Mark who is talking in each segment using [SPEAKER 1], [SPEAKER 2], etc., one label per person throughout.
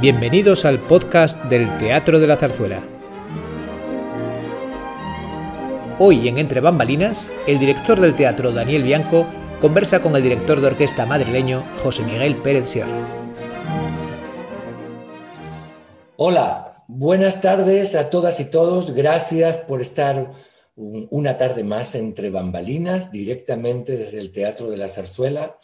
[SPEAKER 1] Bienvenidos al podcast del Teatro de la Zarzuela. Hoy en Entre Bambalinas, el director del teatro Daniel Bianco conversa con el director de orquesta madrileño José Miguel Pérez.
[SPEAKER 2] Hola, buenas tardes a todas y todos. Gracias por estar una tarde más entre bambalinas, directamente desde el Teatro de la Zarzuela.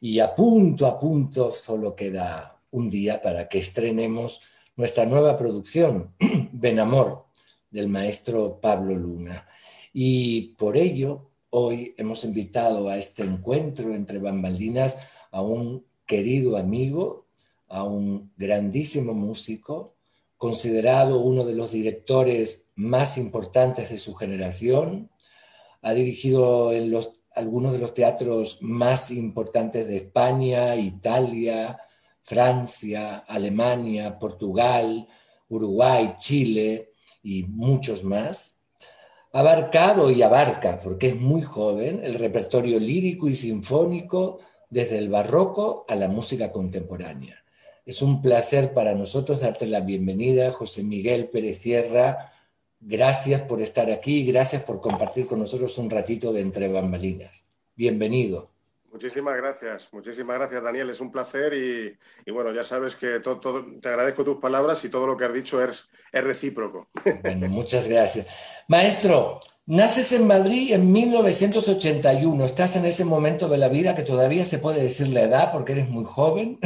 [SPEAKER 2] Y a punto, a punto, solo queda un día para que estrenemos nuestra nueva producción, Benamor, del maestro Pablo Luna. Y por ello, hoy hemos invitado a este encuentro entre bambalinas a un querido amigo, a un grandísimo músico, considerado uno de los directores más importantes de su generación, ha dirigido en los, algunos de los teatros más importantes de España, Italia, Francia, Alemania, Portugal, Uruguay, Chile y muchos más. Abarcado y abarca, porque es muy joven, el repertorio lírico y sinfónico desde el barroco a la música contemporánea. Es un placer para nosotros darte la bienvenida, José Miguel Pérez Sierra, Gracias por estar aquí, gracias por compartir con nosotros un ratito de entre bambalinas. Bienvenido.
[SPEAKER 3] Muchísimas gracias, muchísimas gracias Daniel, es un placer y, bueno, ya sabes que todo, te agradezco tus palabras y todo lo que has dicho es, es recíproco.
[SPEAKER 2] Bueno, muchas gracias. Maestro, Naces en Madrid en 1981. Estás en ese momento de la vida que todavía se puede decir la edad porque eres muy joven.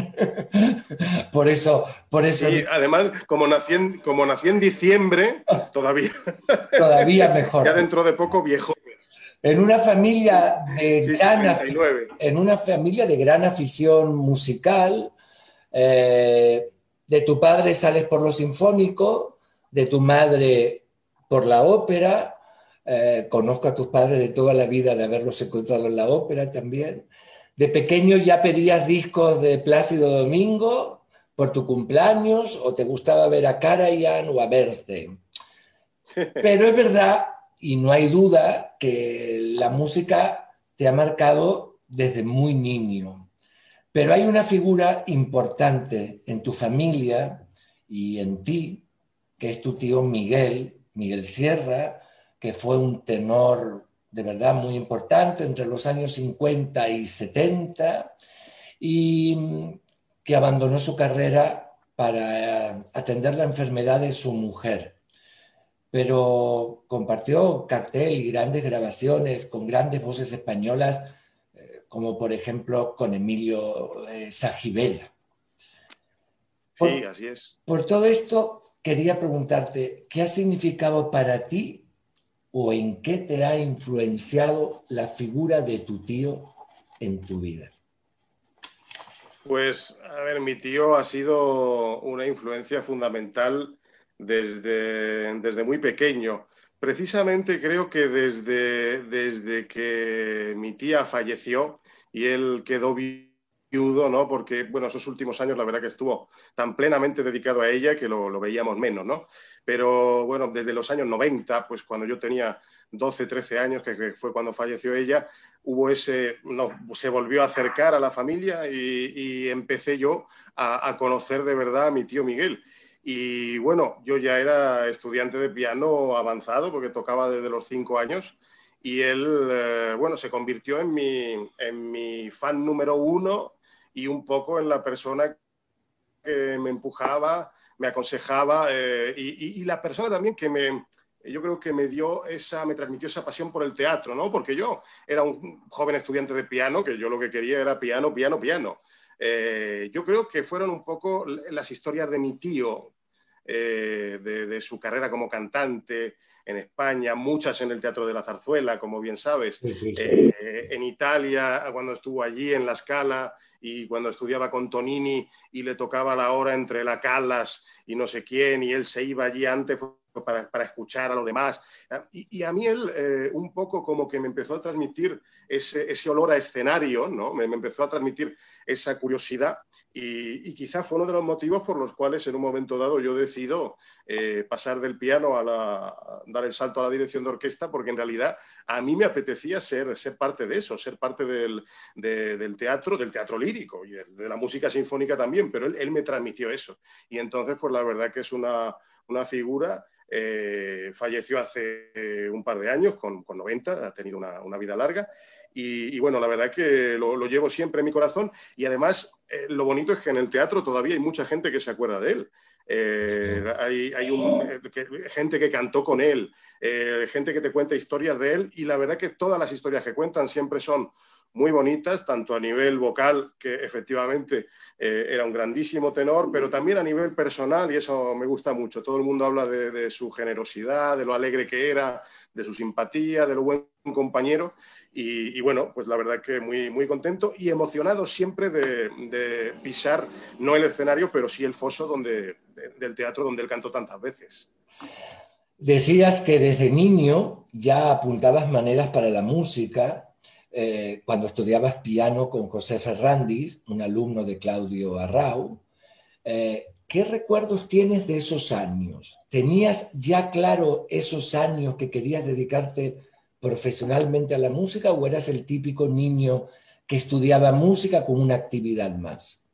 [SPEAKER 2] por eso, por eso.
[SPEAKER 3] Y además, como nací en, como nací en diciembre, todavía.
[SPEAKER 2] todavía mejor.
[SPEAKER 3] Ya dentro de poco viejo.
[SPEAKER 2] En una familia de gran en una familia de gran afición musical. Eh, de tu padre sales por lo sinfónico, de tu madre por la ópera eh, conozco a tus padres de toda la vida, de haberlos encontrado en la ópera también. De pequeño ya pedías discos de Plácido Domingo por tu cumpleaños o te gustaba ver a Karajan o a Bernstein. Pero es verdad, y no hay duda, que la música te ha marcado desde muy niño. Pero hay una figura importante en tu familia y en ti, que es tu tío Miguel, Miguel Sierra, que fue un tenor de verdad muy importante entre los años 50 y 70 y mm, que abandonó su carrera para atender la enfermedad de su mujer. Pero compartió cartel y grandes grabaciones con grandes voces españolas, eh, como por ejemplo con Emilio eh, Sajibela.
[SPEAKER 3] sí, así es.
[SPEAKER 2] Por todo esto, quería preguntarte, ¿qué ha significado para ti o en qué te ha influenciado la figura de tu tío en tu vida?
[SPEAKER 3] Pues, a ver, mi tío ha sido una influencia fundamental desde, desde muy pequeño. Precisamente creo que desde, desde que mi tía falleció y él quedó viudo, ¿no? Porque, bueno, esos últimos años la verdad que estuvo tan plenamente dedicado a ella que lo, lo veíamos menos, ¿no? pero bueno, desde los años 90, pues cuando yo tenía 12, 13 años, que fue cuando falleció ella, hubo ese, se volvió a acercar a la familia y, empecé yo a, conocer de verdad a mi tío Miguel. Y bueno, yo ya era estudiante de piano avanzado porque tocaba desde los 5 años y él, eh, bueno, se convirtió en mi, en mi fan número uno y un poco en la persona que me empujaba me aconsejaba eh, y, la persona también que me, yo creo que me dio esa, me transmitió esa pasión por el teatro, ¿no? Porque yo era un joven estudiante de piano, que yo lo que quería era piano, piano, piano. Eh, yo creo que fueron un poco las historias de mi tío, eh, de, su carrera como cantante en España, muchas en el Teatro de la Zarzuela, como bien sabes, en Italia, cuando estuvo allí en La Scala, y cuando estudiaba con Tonini y le tocaba la hora entre la Calas y no sé quién, y él se iba allí antes, para, escuchar a los demás. Y, a mí él eh, un poco como que me empezó a transmitir ese, olor a escenario, ¿no? Me, empezó a transmitir esa curiosidad y, quizá fue uno de los motivos por los cuales en un momento dado yo decido eh, pasar del piano a, dar el salto a la dirección de orquesta porque en realidad a mí me apetecía ser, ser parte de eso, ser parte del, teatro, del teatro lírico y de, la música sinfónica también, pero él, me transmitió eso. Y entonces, pues la verdad que es una, una figura eh, falleció hace eh, un par de años, con, 90, ha tenido una, vida larga. Y, bueno, la verdad es que lo, llevo siempre en mi corazón. Y además, eh, lo bonito es que en el teatro todavía hay mucha gente que se acuerda de él. hay, gente que cantó con él, gente que te cuenta historias de él. Y la verdad que todas las historias que cuentan siempre son muy bonitas, tanto a nivel vocal, que efectivamente eh, era un grandísimo tenor, pero también a nivel personal, y eso me gusta mucho. Todo el mundo habla de, su generosidad, de lo alegre que era, de su simpatía, de lo buen compañero. Y, bueno, pues la verdad que muy, muy contento y emocionado siempre de, pisar, no el escenario, pero sí el foso donde, del teatro donde él cantó tantas veces.
[SPEAKER 2] Decías que desde niño ya apuntabas maneras para la música eh, cuando estudiabas piano con José Ferrandis, un alumno de Claudio Arrau. Eh, ¿Qué recuerdos tienes de esos años? ¿Tenías ya claro esos años que querías dedicarte profesionalmente a la música o eras el típico niño que estudiaba música como una actividad más?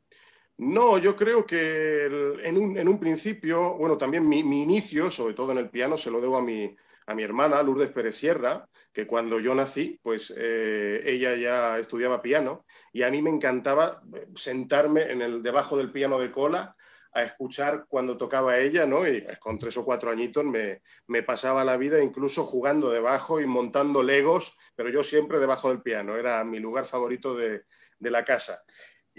[SPEAKER 3] No, yo creo que en un, principio, bueno, también mi, inicio, sobre todo en el piano, se lo debo a mi, a mi hermana, Lourdes Pérez Sierra, que cuando yo nací, pues eh, ella ya estudiaba piano y a mí me encantaba eh, sentarme en el, debajo del piano de cola a escuchar cuando tocaba ella, ¿no? Y pues, con tres o cuatro añitos me, pasaba la vida incluso jugando debajo y montando legos, pero yo siempre debajo del piano, era mi lugar favorito de, de la casa.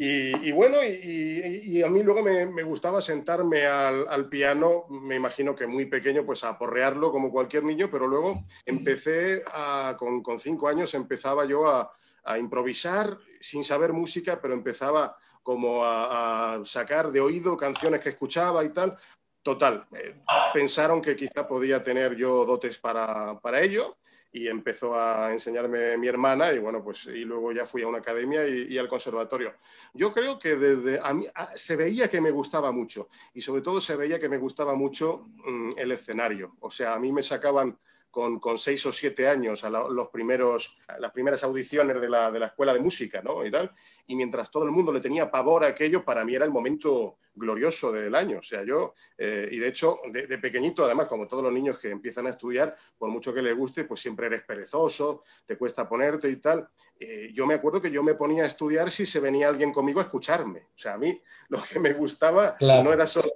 [SPEAKER 3] Y, bueno, y, a mí luego me, gustaba sentarme al, piano, me imagino que muy pequeño, pues a porrearlo como cualquier niño, pero luego empecé a, con, cinco años, empezaba yo a, improvisar sin saber música, pero empezaba como a, sacar de oído canciones que escuchaba y tal. Total, eh, pensaron que quizá podía tener yo dotes para, para ello y empezó a enseñarme mi hermana y bueno, pues y luego ya fui a una academia y, al conservatorio. Yo creo que desde a mí se veía que me gustaba mucho y sobre todo se veía que me gustaba mucho mm, el escenario. O sea, a mí me sacaban con, con, seis o siete años a los primeros, las primeras audiciones de la, de la, escuela de música, ¿no? Y tal. Y mientras todo el mundo le tenía pavor a aquello, para mí era el momento glorioso del año. O sea, yo, eh, y de hecho, de, pequeñito, además, como todos los niños que empiezan a estudiar, por mucho que les guste, pues siempre eres perezoso, te cuesta ponerte y tal. Eh, yo me acuerdo que yo me ponía a estudiar si se venía alguien conmigo a escucharme. O sea, a mí lo que me gustaba no era solo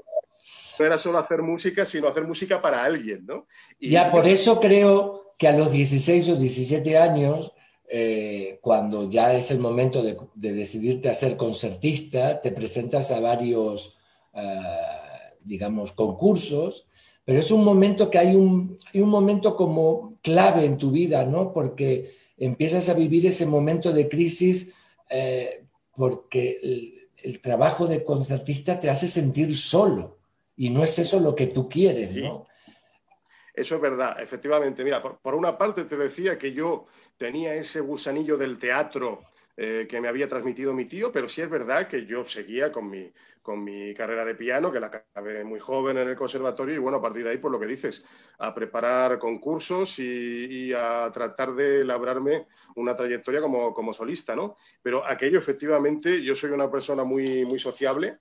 [SPEAKER 3] no era solo hacer música, sino hacer música para alguien, ¿no?
[SPEAKER 2] Ya por eso creo que a los 16 o 17 años, eh, cuando ya es el momento de, decidirte a ser concertista, te presentas a varios, eh, digamos, concursos, pero es un momento que hay un, un momento como clave en tu vida, ¿no? Porque empiezas a vivir ese momento de crisis eh, porque el trabajo de concertista te hace sentir solo y no es eso lo que tú quieres, ¿no?
[SPEAKER 3] Eso es verdad, efectivamente. Mira, por, una parte te decía que yo tenía ese gusanillo del teatro eh, que me había transmitido mi tío, pero sí es verdad que yo seguía con mi, con mi carrera de piano, que la acabé muy joven en el conservatorio, y bueno, a partir de ahí, por lo que dices, a preparar concursos y, a tratar de labrarme una trayectoria como, como solista, ¿no? Pero aquello, efectivamente, yo soy una persona muy, muy sociable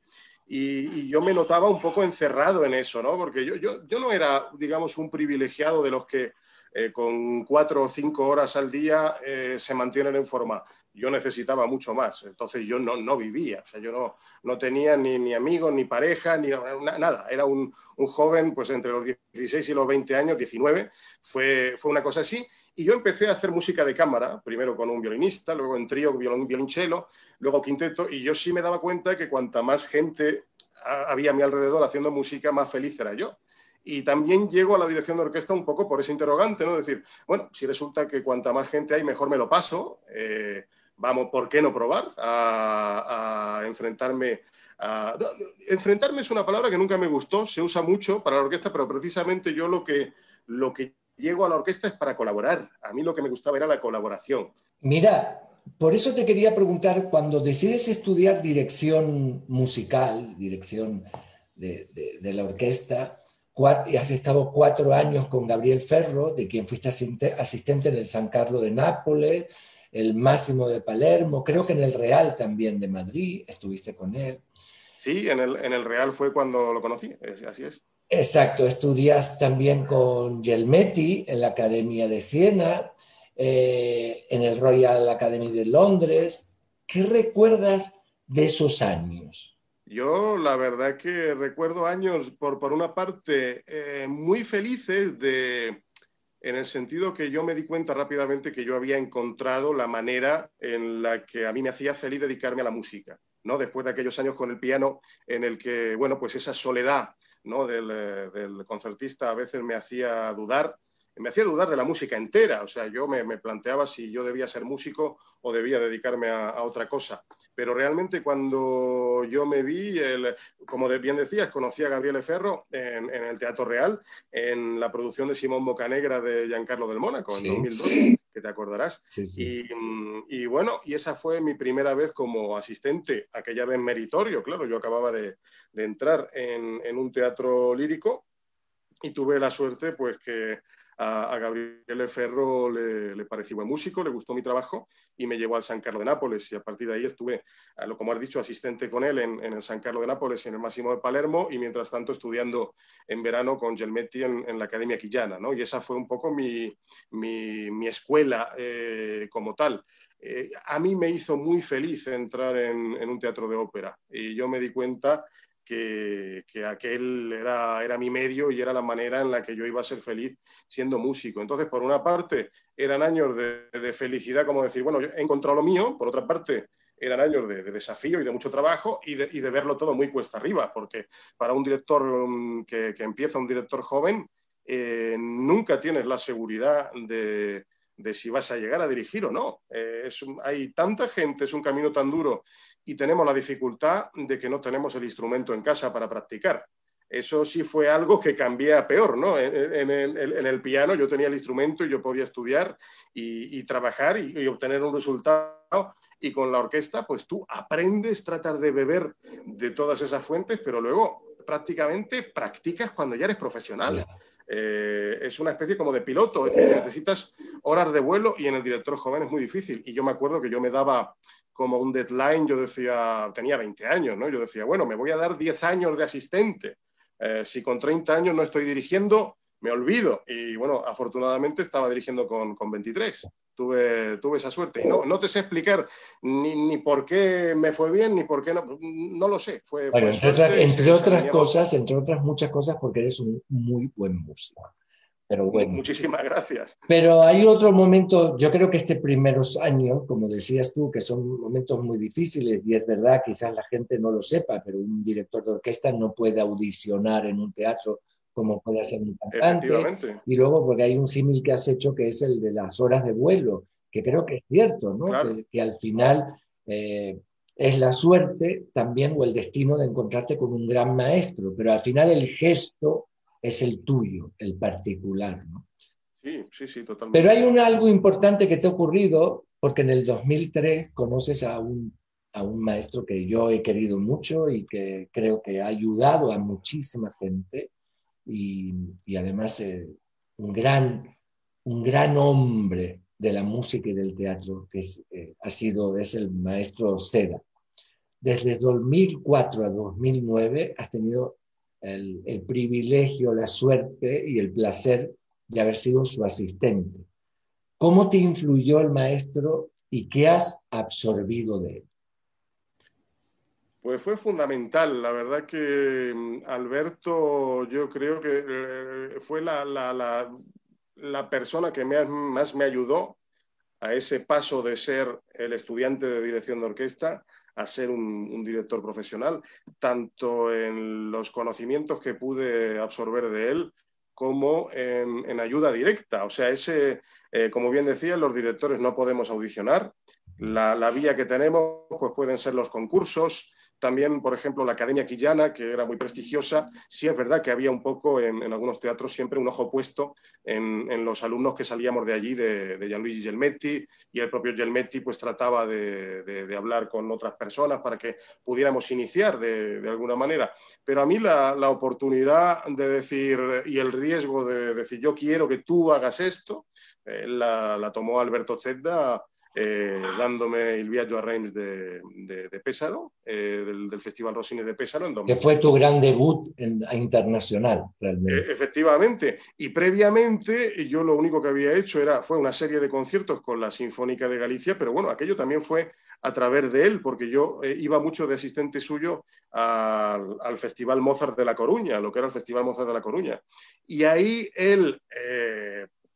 [SPEAKER 3] y, yo me notaba un poco encerrado en eso, ¿no? Porque yo, yo, yo no era, digamos, un privilegiado de los que eh, con cuatro o cinco horas al día eh, se mantienen en forma. Yo necesitaba mucho más, entonces yo no, no vivía, o sea, yo no, no tenía ni, ni amigos, ni pareja, ni nada. Era un, un, joven, pues entre los 16 y los 20 años, 19, fue, fue una cosa así. Y yo empecé a hacer música de cámara, primero con un violinista, luego en trío, violín, violonchelo, luego quinteto, y yo sí me daba cuenta que cuanta más gente había a mi alrededor haciendo música, más feliz era yo. Y también llego a la dirección de orquesta un poco por ese interrogante, ¿no? Decir, bueno, si resulta que cuanta más gente hay, mejor me lo paso, eh, vamos, ¿por qué no probar a, enfrentarme enfrentarme es una palabra que nunca me gustó, se usa mucho para la orquesta, pero precisamente yo lo que, lo que llego a la orquesta es para colaborar. A mí lo que me gustaba era la colaboración.
[SPEAKER 2] Mira, por eso te quería preguntar, cuando decides estudiar dirección musical, dirección de, la orquesta, y has estado cuatro años con Gabriel Ferro, de quien fuiste asistente en el San Carlos de Nápoles, el Máximo de Palermo, creo que en el Real también de Madrid, estuviste con él.
[SPEAKER 3] Sí, en el, en el Real fue cuando lo conocí, así es.
[SPEAKER 2] Exacto, estudias también con Gelmetti en la Academia de Siena, eh, en el Royal Academy de Londres. ¿Qué recuerdas de esos años?
[SPEAKER 3] Yo la verdad que recuerdo años, por, por una parte, eh, muy felices de, en el sentido que yo me di cuenta rápidamente que yo había encontrado la manera en la que a mí me hacía feliz dedicarme a la música, ¿no? Después de aquellos años con el piano en el que, bueno, pues esa soledad, ¿no? del, eh, del concertista a veces me hacía dudar me hacía dudar de la música entera. O sea, yo me, planteaba si yo debía ser músico o debía dedicarme a, otra cosa. Pero realmente cuando yo me vi, como bien decías, conocí a Gabriele Ferro en, el Teatro Real, en la producción de Simón Bocanegra de Giancarlo del Mónaco, en 2002, que te acordarás. y, bueno, y esa fue mi primera vez como asistente, aquella vez meritorio, claro, yo acababa de, entrar en, en un teatro lírico y tuve la suerte pues que a, Gabriel Ferro le, pareció buen músico, le gustó mi trabajo y me llevó al San Carlos de Nápoles y a partir de ahí estuve, como has dicho, asistente con él en, el San Carlos de Nápoles y en el Máximo de Palermo y mientras tanto estudiando en verano con Gelmetti en, la Academia Quillana, ¿no? Y esa fue un poco mi, mi, escuela eh, como tal. Eh, a mí me hizo muy feliz entrar en, en, un teatro de ópera y yo me di cuenta que, aquel era, era mi medio y era la manera en la que yo iba a ser feliz siendo músico. Entonces, por una parte, eran años de, felicidad, como decir, bueno, he encontrado lo mío, por otra parte, eran años de, desafío y de mucho trabajo y de, verlo todo muy cuesta arriba, porque para un director mm, que, empieza, un director joven, eh, nunca tienes la seguridad de, si vas a llegar a dirigir o no. Eh, hay tanta gente, es un camino tan duro y tenemos la dificultad de que no tenemos el instrumento en casa para practicar. Eso sí fue algo que cambié a peor, ¿no? En, el piano yo tenía el instrumento y yo podía estudiar y, trabajar y, obtener un resultado. Y con la orquesta, pues tú aprendes, tratas de beber de todas esas fuentes, pero luego prácticamente practicas cuando ya eres profesional. Eh, es una especie como de piloto, necesitas horas de vuelo y en el director joven es muy difícil. Y yo me acuerdo que yo me daba como un deadline, yo decía, tenía 20 años, ¿no? Yo decía, bueno, me voy a dar 10 años de asistente. Eh, si con 30 años no estoy dirigiendo, me olvido. Y bueno, afortunadamente estaba dirigiendo con, con 23. Tuve, tuve esa suerte. Y no, no te sé explicar ni, ni, por qué me fue bien, ni por qué no, no lo sé. Fue,
[SPEAKER 2] bueno, entre, entre otras cosas, entre otras muchas cosas, porque eres un muy buen músico. Pero bueno.
[SPEAKER 3] Muchísimas gracias.
[SPEAKER 2] Pero hay otro momento, yo creo que este primeros años, como decías tú, que son momentos muy difíciles, y es verdad, quizás la gente no lo sepa, pero un director de orquesta no puede audicionar en un teatro como puede hacer un cantante. Y luego, porque hay un símil que has hecho que es el de las horas de vuelo, que creo que es cierto, ¿no? Que, al final eh, es la suerte también o el destino de encontrarte con un gran maestro, pero al final el gesto es el tuyo, el particular. ¿no?
[SPEAKER 3] Sí, sí, sí, totalmente.
[SPEAKER 2] Pero hay un algo importante que te ha ocurrido, porque en el 2003 conoces a un, a un maestro que yo he querido mucho y que creo que ha ayudado a muchísima gente y, y además eh, un, gran, un gran hombre de la música y del teatro, que es, eh, ha sido, es el maestro Seda. Desde 2004 a 2009 has tenido el, privilegio, la suerte y el placer de haber sido su asistente. ¿Cómo te influyó el maestro y qué has absorbido de él?
[SPEAKER 3] Pues fue fundamental. La verdad que mm, Alberto, yo creo que eh, fue la, la, persona que más me ayudó a ese paso de ser el estudiante de dirección de orquesta a ser un, director profesional, tanto en los conocimientos que pude absorber de él como en, ayuda directa. O sea, ese, eh, como bien decía, los directores no podemos audicionar. la, la, vía que tenemos pues pueden ser los concursos, también, por ejemplo, la Academia Quillana, que era muy prestigiosa, sí es verdad que había un poco en, algunos teatros siempre un ojo puesto en, los alumnos que salíamos de allí, de, Gianluigi Gelmetti, y el propio Gelmetti pues trataba de, hablar con otras personas para que pudiéramos iniciar de, alguna manera. Pero a mí la, oportunidad de decir y el riesgo de decir yo quiero que tú hagas esto, eh, la, la, tomó Alberto Zedda eh, dándome el viaje a Reims de, de, Pésaro, eh, del, Festival Rossini de Pésaro. En
[SPEAKER 2] que fue tu gran debut internacional, realmente.
[SPEAKER 3] Eh, efectivamente. Y previamente yo lo único que había hecho era, fue una serie de conciertos con la Sinfónica de Galicia, pero bueno, aquello también fue a través de él, porque yo iba mucho de asistente suyo al, al, Festival Mozart de La Coruña, lo que era el Festival Mozart de La Coruña. Y ahí él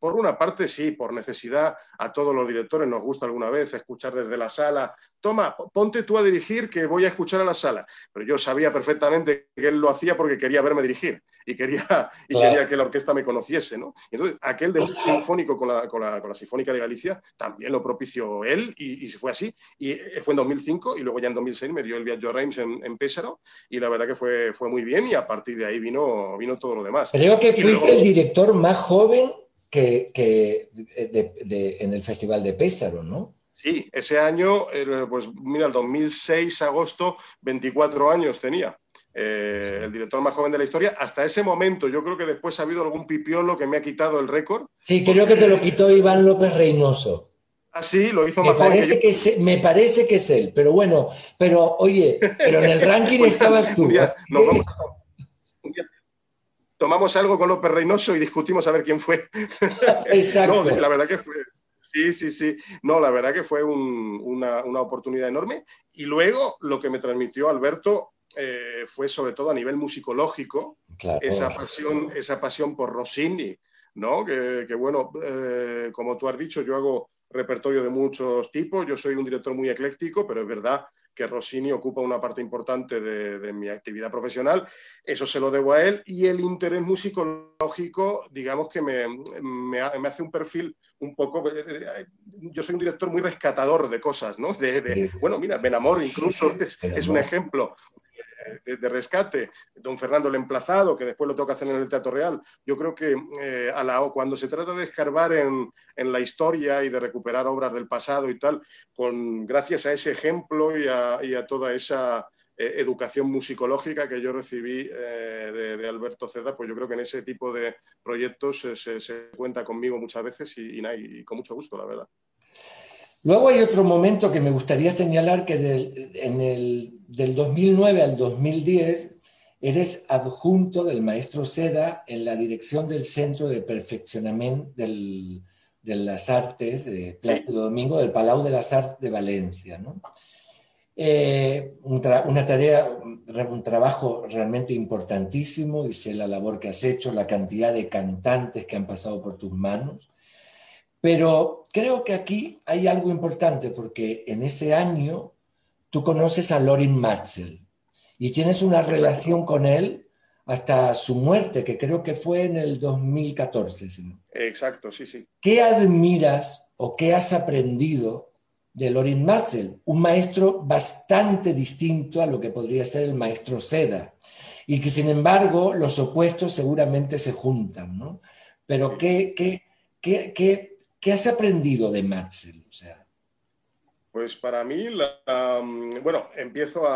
[SPEAKER 3] por una parte, sí, por necesidad, a todos los directores nos gusta alguna vez escuchar desde la sala, toma, ponte tú a dirigir que voy a escuchar a la sala. Pero yo sabía perfectamente que él lo hacía porque quería verme dirigir y quería, y quería que la orquesta me conociese. ¿no? entonces, aquel debut sinfónico con la, con, la, con la, Sinfónica de Galicia también lo propició él y, se fue así. Y eh, fue en 2005 y luego ya en 2006 me dio el viaje a Reims en, en, Pésaro y la verdad que fue, fue muy bien y a partir de ahí vino, vino todo lo demás.
[SPEAKER 2] Creo que fuiste el director más joven que, en el Festival de Pésaro, ¿no?
[SPEAKER 3] Sí, ese año, pues mira, el 2006, agosto, 24 años tenía. Eh, el director más joven de la historia. Hasta ese momento, yo creo que después ha habido algún pipiolo que me ha quitado el récord.
[SPEAKER 2] Sí, creo que te lo quitó Iván López Reynoso.
[SPEAKER 3] Ah, sí, lo hizo
[SPEAKER 2] me
[SPEAKER 3] más
[SPEAKER 2] parece que, me parece que es él, pero bueno, pero oye, pero en el ranking estabas tú
[SPEAKER 3] tomamos algo con López Reynoso y discutimos a ver quién fue.
[SPEAKER 2] Exacto.
[SPEAKER 3] la verdad que fue. Sí, sí, sí. No, la verdad que fue una, oportunidad enorme. Y luego lo que me transmitió Alberto eh, fue sobre todo a nivel musicológico, esa, pasión, esa pasión por Rossini, ¿no? Que, bueno, eh, como tú has dicho, yo hago repertorio de muchos tipos, yo soy un director muy ecléctico, pero es verdad que Rossini ocupa una parte importante de, mi actividad profesional. Eso se lo debo a él y el interés musicológico, digamos que me, me, hace un perfil un poco... Eh, eh, yo soy un director muy rescatador de cosas, ¿no? De, bueno, mira, Benamor incluso es, es un ejemplo de, rescate, don Fernando el Emplazado, que después lo toca hacer en el Teatro Real. Yo creo que eh, a la, cuando se trata de escarbar en, en, la historia y de recuperar obras del pasado y tal, con, gracias a ese ejemplo y a, y toda esa eh, educación musicológica que yo recibí eh, de, Alberto Ceda, pues yo creo que en ese tipo de proyectos se, cuenta conmigo muchas veces y, y con mucho gusto, la verdad.
[SPEAKER 2] Luego hay otro momento que me gustaría señalar que del, en el, del 2009 al 2010 eres adjunto del maestro Seda en la dirección del Centro de Perfeccionamiento de las Artes de Plástico Domingo del Palau de las Artes de Valencia. ¿no? Eh, una tarea, un trabajo realmente importantísimo y sé la labor que has hecho, la cantidad de cantantes que han pasado por tus manos. Pero creo que aquí hay algo importante porque en ese año tú conoces a Lorin Marcel y tienes una relación con él hasta su muerte, que creo que fue en el 2014.
[SPEAKER 3] Exacto, sí, sí.
[SPEAKER 2] ¿Qué admiras o qué has aprendido de Lorin Marcel? Un maestro bastante distinto a lo que podría ser el maestro Seda y que sin embargo los opuestos seguramente se juntan, ¿no? Pero ¿qué, qué, qué, qué ¿Qué has aprendido de Marcel? O sea...
[SPEAKER 3] Pues para mí, bueno, empiezo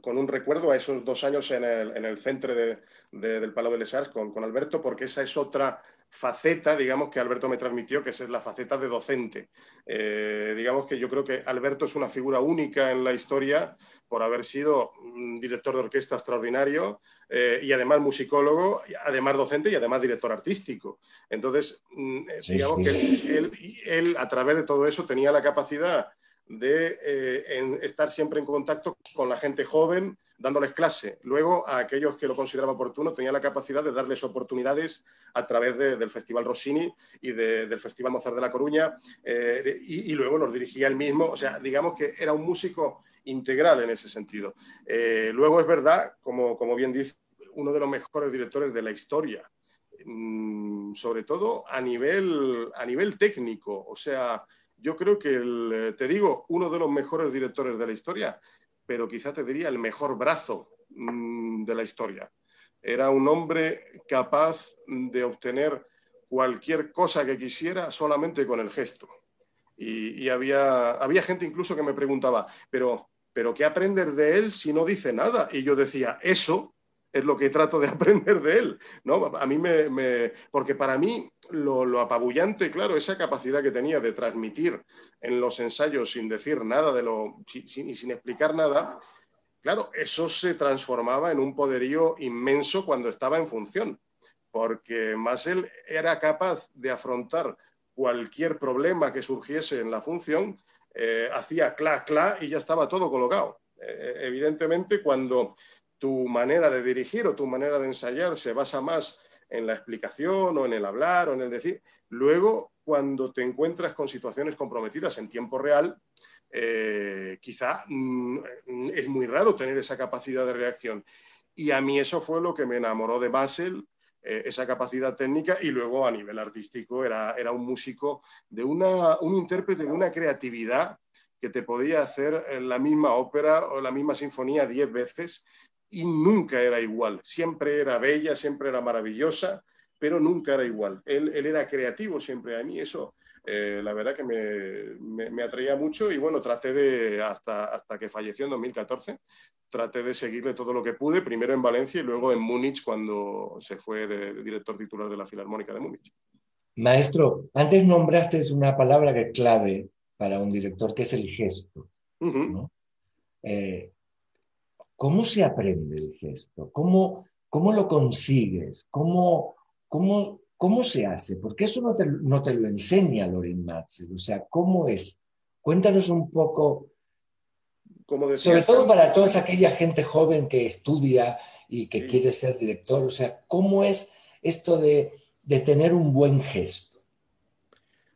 [SPEAKER 3] con un recuerdo a esos dos años en el, centro del Palau de Les Arts con, con, Alberto, porque esa es otra faceta, digamos, que Alberto me transmitió, que es la faceta de docente. Eh, digamos que yo creo que Alberto es una figura única en la historia por haber sido un director de orquesta extraordinario eh, y además musicólogo, además docente y además director artístico. Entonces, mm, eh, digamos que él, a través de todo eso, tenía la capacidad de eh, estar siempre en contacto con la gente joven, dándoles clase. Luego, a aquellos que lo consideraba oportuno, tenía la capacidad de darles oportunidades a través del Festival Rossini y del Festival Mozart de La Coruña, y, y, luego los dirigía él mismo. O sea, digamos que era un músico integral en ese sentido. Eh, luego es verdad, como, como bien dice, uno de los mejores directores de la historia, mm, sobre todo a nivel, a nivel técnico, o sea, yo creo que, te digo, uno de los mejores directores de la historia, pero quizá te diría el mejor brazo mm, de la historia. Era un hombre capaz de obtener cualquier cosa que quisiera solamente con el gesto. Y, había, había gente incluso que me preguntaba, pero, pero ¿qué aprender de él si no dice nada? Y yo decía, eso es lo que trato de aprender de él, ¿no? A mí me, porque para mí lo, apabullante, claro, esa capacidad que tenía de transmitir en los ensayos sin decir nada de lo, y sin explicar nada, claro, eso se transformaba en un poderío inmenso cuando estaba en función, porque más él era capaz de afrontar cualquier problema que surgiese en la función, eh, hacía cla, cla y ya estaba todo colocado. Eh, evidentemente, cuando tu manera de dirigir o tu manera de ensayar se basa más en la explicación o en el hablar o en el decir. Luego, cuando te encuentras con situaciones comprometidas en tiempo real, eh, quizá mm, es muy raro tener esa capacidad de reacción. Y a mí eso fue lo que me enamoró de Basel, eh, esa capacidad técnica, y luego a nivel artístico era, era un músico de una, un intérprete de una creatividad que te podía hacer la misma ópera o la misma sinfonía diez veces y nunca era igual. Siempre era bella, siempre era maravillosa, pero nunca era igual. Él, era creativo siempre. A mí eso, eh, la verdad que me, atraía mucho y bueno, traté de, hasta, hasta que falleció en 2014, traté de seguirle todo lo que pude, primero en Valencia y luego en Múnich cuando se fue de, director titular de la Filarmónica de Múnich.
[SPEAKER 2] Maestro, antes nombraste una palabra que es clave para un director, que es el gesto. ¿Cómo se aprende el gesto? ¿Cómo, cómo lo consigues? ¿Cómo, cómo, cómo se hace? Porque eso no te, no te lo enseña Lorin Matzel. O sea, ¿cómo es? Cuéntanos un poco, Como sobre todo para toda aquella gente joven que estudia y que quiere ser director. O sea, ¿cómo es esto de, de tener un buen gesto?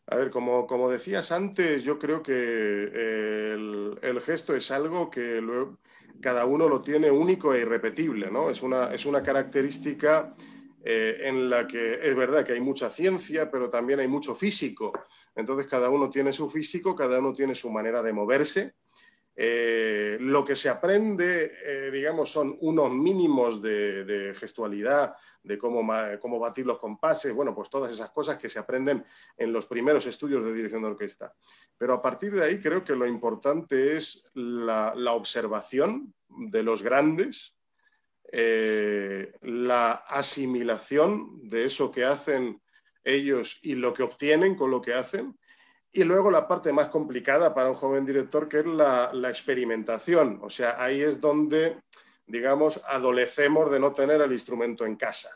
[SPEAKER 3] A ver, como, como, decías antes, yo creo que el, el gesto es algo que luego, cada uno lo tiene único e irrepetible, ¿no? Es una, es una característica eh, en la que es verdad que hay mucha ciencia, pero también hay mucho físico. Entonces, cada uno tiene su físico, cada uno tiene su manera de moverse. Eh, lo que se aprende, eh, digamos, son unos mínimos de gestualidad, de cómo, cómo batir los compases, bueno, pues todas esas cosas que se aprenden en los primeros estudios de dirección de orquesta. Pero a partir de ahí creo que lo importante es la, observación de los grandes, eh, la asimilación de eso que hacen ellos y lo que obtienen con lo que hacen. Y luego la parte más complicada para un joven director, que es la, la experimentación. O sea, ahí es donde digamos, adolecemos de no tener el instrumento en casa.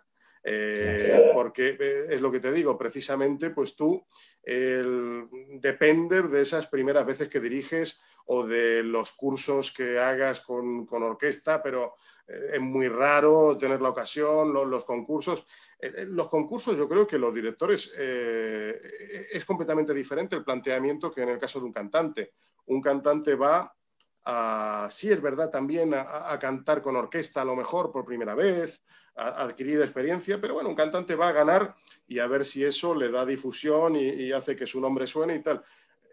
[SPEAKER 3] Eh, porque eh, es lo que te digo, precisamente, pues tú dependes de esas primeras veces que diriges o de los cursos que hagas con, orquesta, pero es muy raro tener la ocasión, los, concursos. los concursos, yo creo que los directores es completamente diferente el planteamiento que en el caso de un cantante. Un cantante va sí es verdad también a, cantar con orquesta a lo mejor por primera vez, a, adquirir experiencia, pero bueno, un cantante va a ganar y a ver si eso le da difusión y, hace que su nombre suene y tal.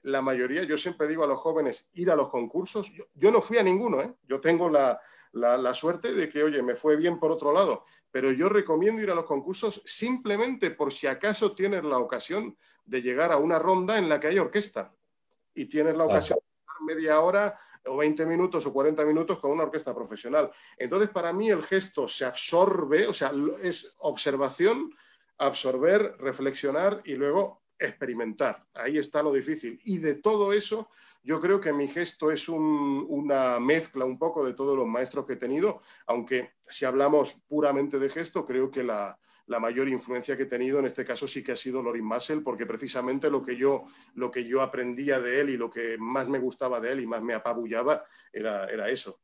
[SPEAKER 3] La mayoría, yo siempre digo a los jóvenes, ir a los concursos. Yo, no fui a ninguno, ¿eh? yo tengo la, la, suerte de que, oye, me fue bien por otro lado, pero yo recomiendo ir a los concursos simplemente por si acaso tienes la ocasión de llegar a una ronda en la que hay orquesta y tienes la ocasión de estar media hora o 20 minutos o 40 minutos con una orquesta profesional. Entonces, para mí el gesto se absorbe, o sea, es observación, absorber, reflexionar y luego experimentar. Ahí está lo difícil. Y de todo eso, yo creo que mi gesto es una mezcla un poco de todos los maestros que he tenido, aunque si hablamos puramente de gesto, creo que la, mayor influencia que he tenido en este caso sí que ha sido Lorin Massel, porque precisamente lo que, yo, lo que yo aprendía de él y lo que más me gustaba de él y más me apabullaba era, era eso.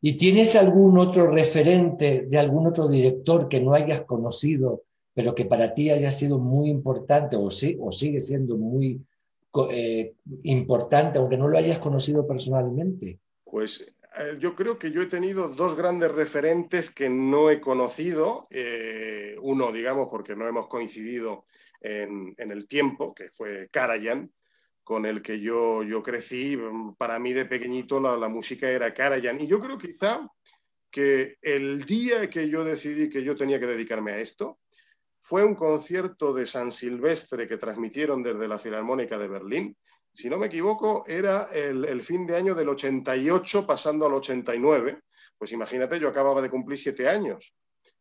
[SPEAKER 2] ¿Y tienes algún otro referente de algún otro director que no hayas conocido, pero que para ti haya sido muy importante o, sí, o sigue siendo muy eh, importante, aunque no lo hayas conocido personalmente?
[SPEAKER 3] Pues eh, yo creo que yo he tenido dos grandes referentes que no he conocido. Eh, uno, digamos, porque no hemos coincidido en, el tiempo, que fue Karajan. con el que yo, yo crecí. Para mí de pequeñito la, la música era Karajan. Y yo creo quizá que el día que yo decidí que yo tenía que dedicarme a esto fue un concierto de San Silvestre que transmitieron desde la Filarmónica de Berlín. Si no me equivoco, era el, el fin de año del 88 pasando al 89. Pues imagínate, yo acababa de cumplir siete años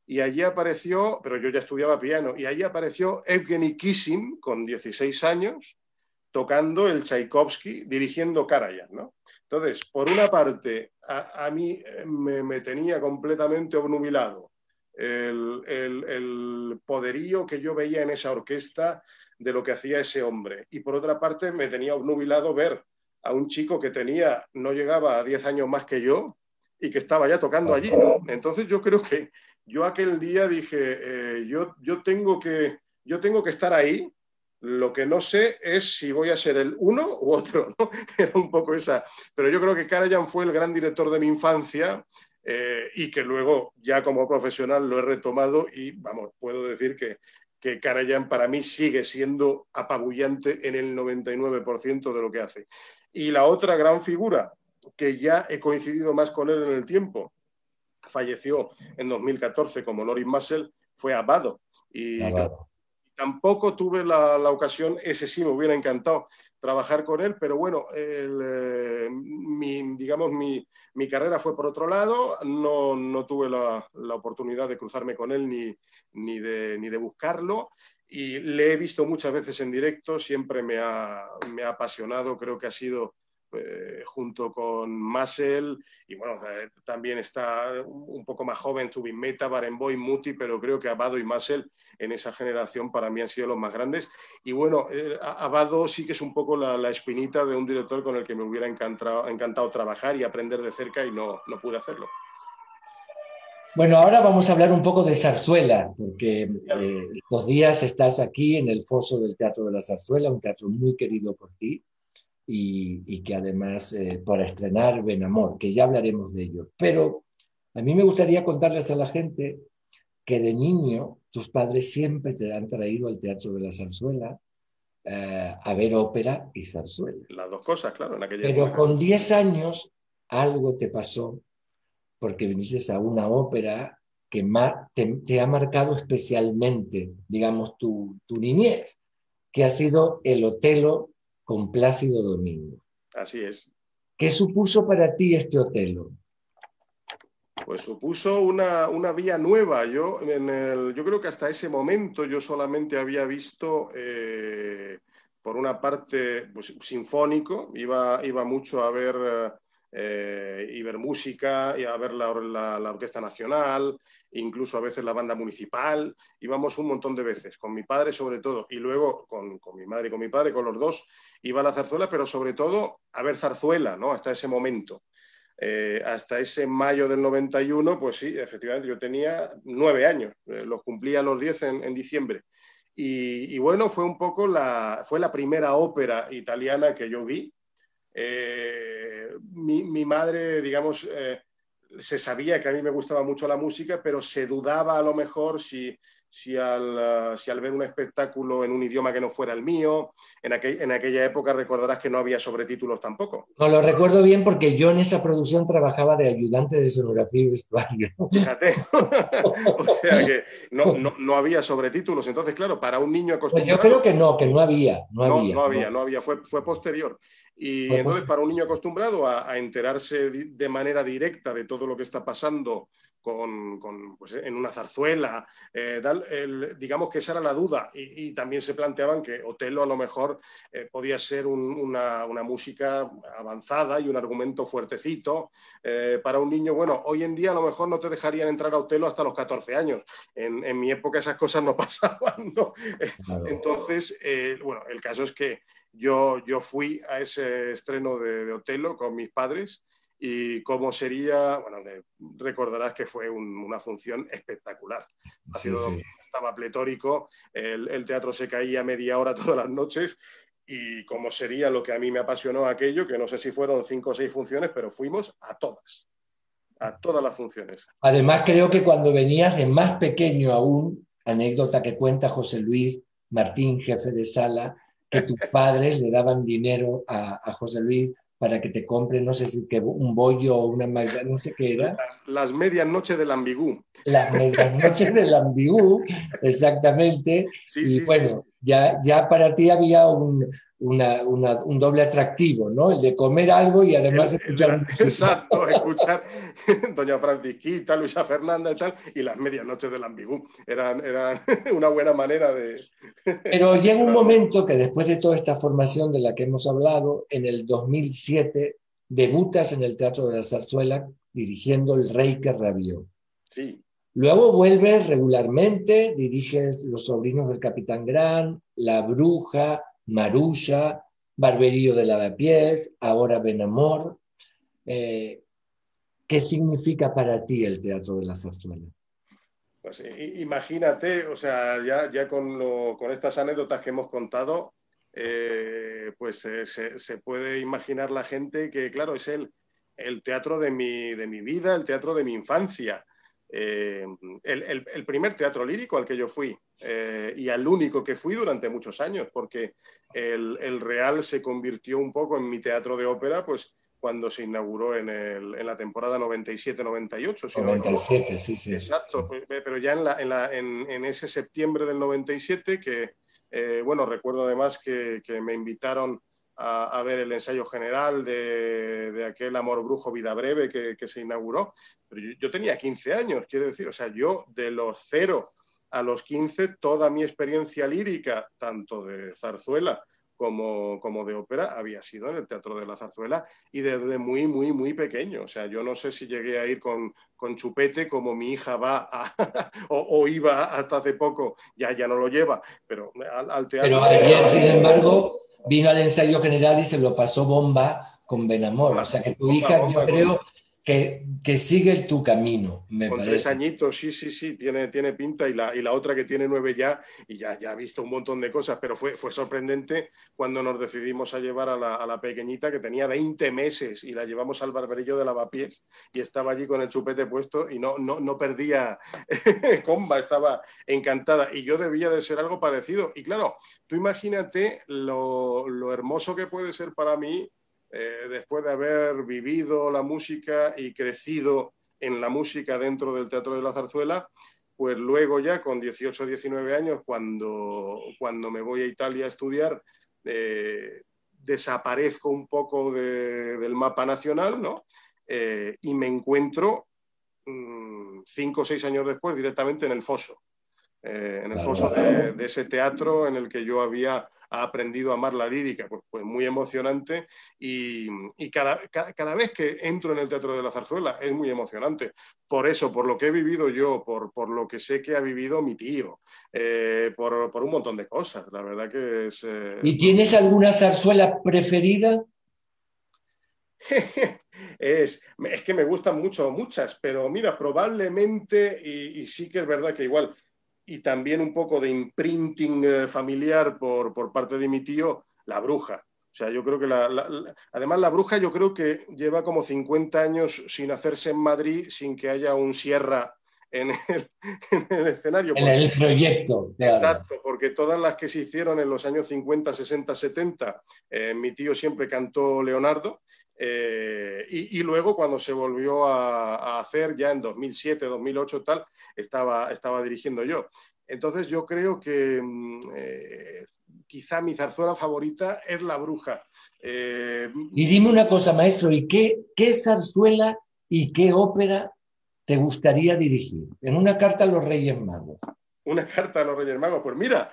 [SPEAKER 3] y allí apareció, pero yo ya estudiaba piano, y allí apareció Evgeny Kissin, con 16 años, tocando el Tchaikovsky, dirigiendo Karajan, ¿no? Entonces, por una parte, a, mí eh, me, me, tenía completamente obnubilado el, el, poderío que yo veía en esa orquesta de lo que hacía ese hombre. Y por otra parte, me tenía obnubilado ver a un chico que tenía, no llegaba a 10 años más que yo y que estaba ya tocando allí. Entonces yo creo que yo aquel día dije, eh, yo, yo, tengo que, yo tengo que estar ahí lo que no sé es si voy a ser el uno u otro. Era un poco esa. Pero yo creo que Karajan fue el gran director de mi infancia eh, y que luego, ya como profesional, lo he retomado y, vamos, puedo decir que, que Karajan para mí sigue siendo apabullante en el 99% de lo que hace. Y la otra gran figura, que ya he coincidido más con él en el tiempo, falleció en 2014 como Loris Massel, fue Abado. Y, Abado tampoco tuve la, la, ocasión, ese sí me hubiera encantado trabajar con él, pero bueno, el, eh, mi, digamos, mi, mi, carrera fue por otro lado, no, no tuve la, la, oportunidad de cruzarme con él ni, ni, de, ni de buscarlo y le he visto muchas veces en directo, siempre me ha, me ha apasionado, creo que ha sido eh, junto con Massel y bueno, eh, también está un poco más joven Zubin Meta, Barenboim, Muti, pero creo que Abado y Massel en esa generación para mí han sido los más grandes. Y bueno, eh, Abado sí que es un poco la, la, espinita de un director con el que me hubiera encantado, encantado trabajar y aprender de cerca y no, no pude hacerlo.
[SPEAKER 2] Bueno, ahora vamos a hablar un poco de zarzuela, porque eh, los días estás aquí en el foso del Teatro de la Zarzuela, un teatro muy querido por ti y, y que además eh, para estrenar Ben Amor, que ya hablaremos de ello. Pero a mí me gustaría contarles a la gente que de niño tus padres siempre te han traído al Teatro de la Zarzuela eh, a ver ópera y zarzuela.
[SPEAKER 3] Las dos cosas, claro, en aquella
[SPEAKER 2] Pero con 10 años algo te pasó porque viniste a una ópera que te, te, ha marcado especialmente, digamos, tu, tu niñez, que ha sido el Otelo con Plácido Domingo.
[SPEAKER 3] Así es.
[SPEAKER 2] ¿Qué supuso para ti este Otelo?
[SPEAKER 3] Pues supuso una, una vía nueva. Yo, en el, yo creo que hasta ese momento yo solamente había visto, eh, por una parte, pues, sinfónico, iba, iba mucho a ver eh, y ver música, y a ver la, la, la, Orquesta Nacional, incluso a veces la banda municipal. Íbamos un montón de veces, con mi padre sobre todo, y luego con, con mi madre y con mi padre, con los dos, iba a la zarzuela, pero sobre todo a ver zarzuela, ¿no? Hasta ese momento. Eh, hasta ese mayo del 91, pues sí, efectivamente, yo tenía nueve años, eh, los cumplía los diez en, en diciembre. Y, y, bueno, fue un poco la, fue la primera ópera italiana que yo vi. Eh, mi, mi, madre, digamos, eh, se sabía que a mí me gustaba mucho la música, pero se dudaba a lo mejor si, si al, uh, si al, ver un espectáculo en un idioma que no fuera el mío, en, aquel, en, aquella época recordarás que no había sobretítulos tampoco.
[SPEAKER 2] No, lo recuerdo bien porque yo en esa producción trabajaba de ayudante de escenografía y vestuario.
[SPEAKER 3] Fíjate, o sea que no, no, no, había sobretítulos, entonces claro, para un niño acostumbrado...
[SPEAKER 2] Pues yo creo que no, que no había.
[SPEAKER 3] No, había, no, había, no había, fue, fue posterior. Y fue entonces para un niño acostumbrado a, a enterarse de manera directa de todo lo que está pasando con, con, pues, en una zarzuela, eh, tal, el, digamos que esa era la duda. Y, y, también se planteaban que Otelo a lo mejor eh, podía ser un, una, una, música avanzada y un argumento fuertecito. Eh, para un niño, bueno, hoy en día a lo mejor no te dejarían entrar a Otelo hasta los 14 años. En, en mi época esas cosas no pasaban. ¿no? Claro. Entonces, eh, bueno, el caso es que yo, yo fui a ese estreno de, de Otelo con mis padres y cómo sería, bueno, recordarás que fue un, una función espectacular. Ha sido, sí, sí. Estaba pletórico, el, el, teatro se caía media hora todas las noches y cómo sería lo que a mí me apasionó aquello, que no sé si fueron cinco o seis funciones, pero fuimos a todas, a todas las funciones.
[SPEAKER 2] Además, creo que cuando venías de más pequeño aún, anécdota que cuenta José Luis Martín, jefe de sala, que tus padres le daban dinero a, José Luis para que te compre, no sé si que un bollo o una magda, no sé qué era.
[SPEAKER 3] Las, medias noches del ambigú.
[SPEAKER 2] Las medias noches del ambigú, exactamente. y bueno, Ya, ya para ti había un, un doble atractivo, ¿no? El de comer algo y además escuchar.
[SPEAKER 3] exacto, escuchar Doña Francisquita, Luisa Fernanda y tal, y las medianoches del ambigú. Eran, eran una buena manera de.
[SPEAKER 2] Pero llega un momento que después de toda esta formación de la que hemos hablado, en el 2007 debutas en el Teatro de la Zarzuela dirigiendo El Rey que Rabió.
[SPEAKER 3] Sí.
[SPEAKER 2] Luego vuelves regularmente, diriges Los Sobrinos del Capitán Gran, La Bruja, Marulla, Barberío de Lavapiés, ahora Benamor. Eh, ¿Qué significa para ti el teatro de la zarzuela?
[SPEAKER 3] Pues imagínate, o sea, ya, con, estas anécdotas que hemos contado, eh, pues eh, se, puede imaginar la gente que, claro, es el, el teatro de mi, de mi vida, el teatro de mi infancia. Eh, el, primer teatro lírico al que yo fui y al único que fui durante muchos años, porque el, Real se convirtió un poco en mi teatro de ópera, pues cuando se inauguró en, la temporada 97-98.
[SPEAKER 2] 97, sí, sí.
[SPEAKER 3] Exacto, pues, pero ya en, ese septiembre del 97, que, eh, bueno, recuerdo además que, me invitaron a, ver el ensayo general de, aquel Amor Brujo Vida Breve que, se inauguró. Pero yo, tenía 15 años, quiero decir, o sea, yo de los cero a los 15, toda mi experiencia lírica, tanto de zarzuela como, como, de ópera había sido en el Teatro de la Zarzuela y desde muy, muy, muy pequeño. O sea, yo no sé si llegué a ir con, con chupete como mi hija va o, iba hasta hace poco, ya, ya no lo lleva, pero al, teatro...
[SPEAKER 2] Pero ayer, sin embargo, vino al ensayo general y se lo pasó bomba con Benamor. O sea que tu hija, yo creo que, que, sigue tu camino, me
[SPEAKER 3] Con tres añitos, sí, sí, sí, tiene, tiene pinta y la, y la otra que tiene nueve ya y ya, ya ha visto un montón de cosas, pero fue, fue sorprendente cuando nos decidimos a llevar a la, a la pequeñita que tenía 20 meses y la llevamos al barberillo de lavapiés y estaba allí con el chupete puesto y no, no, no perdía comba, estaba encantada y yo debía de ser algo parecido. Y claro, tú imagínate lo, lo hermoso que puede ser para mí eh, después de haber vivido la música y crecido en la música dentro del Teatro de la Zarzuela, pues luego ya con 18 o 19 años, cuando, cuando me voy a Italia a estudiar, eh, desaparezco un poco del mapa nacional, ¿no? Eh, y me encuentro mm, cinco o seis años después directamente en el foso, en el foso de, ese teatro en el que yo había ha aprendido a amar la lírica, pues, pues muy emocionante y, cada, cada, vez que entro en el Teatro de la Zarzuela es muy emocionante. Por eso, por lo que he vivido yo, por, por lo que sé que ha vivido mi tío, eh, por, por, un montón de cosas, la verdad que es... Eh,
[SPEAKER 2] ¿Y tienes alguna zarzuela preferida?
[SPEAKER 3] es, es, que me gustan mucho, muchas, pero mira, probablemente, y, y, sí que es verdad que igual y también un poco de imprinting eh, familiar por, por, parte de mi tío, la bruja. O sea, yo creo que la, además la bruja yo creo que lleva como 50 años sin hacerse en Madrid sin que haya un sierra en el, en el escenario.
[SPEAKER 2] En el proyecto.
[SPEAKER 3] Exacto, porque todas las que se hicieron en los años 50, 60, 70, mi tío siempre cantó Leonardo. Eh, y, y, luego cuando se volvió a, a, hacer ya en 2007, 2008 tal, estaba, estaba dirigiendo yo. Entonces yo creo que mm, eh, quizá mi zarzuela favorita es La Bruja.
[SPEAKER 2] Eh, y dime una cosa, maestro, ¿y qué, qué zarzuela y qué ópera te gustaría dirigir? En una carta a los Reyes Magos.
[SPEAKER 3] Una carta a los Reyes Magos. Pues mira,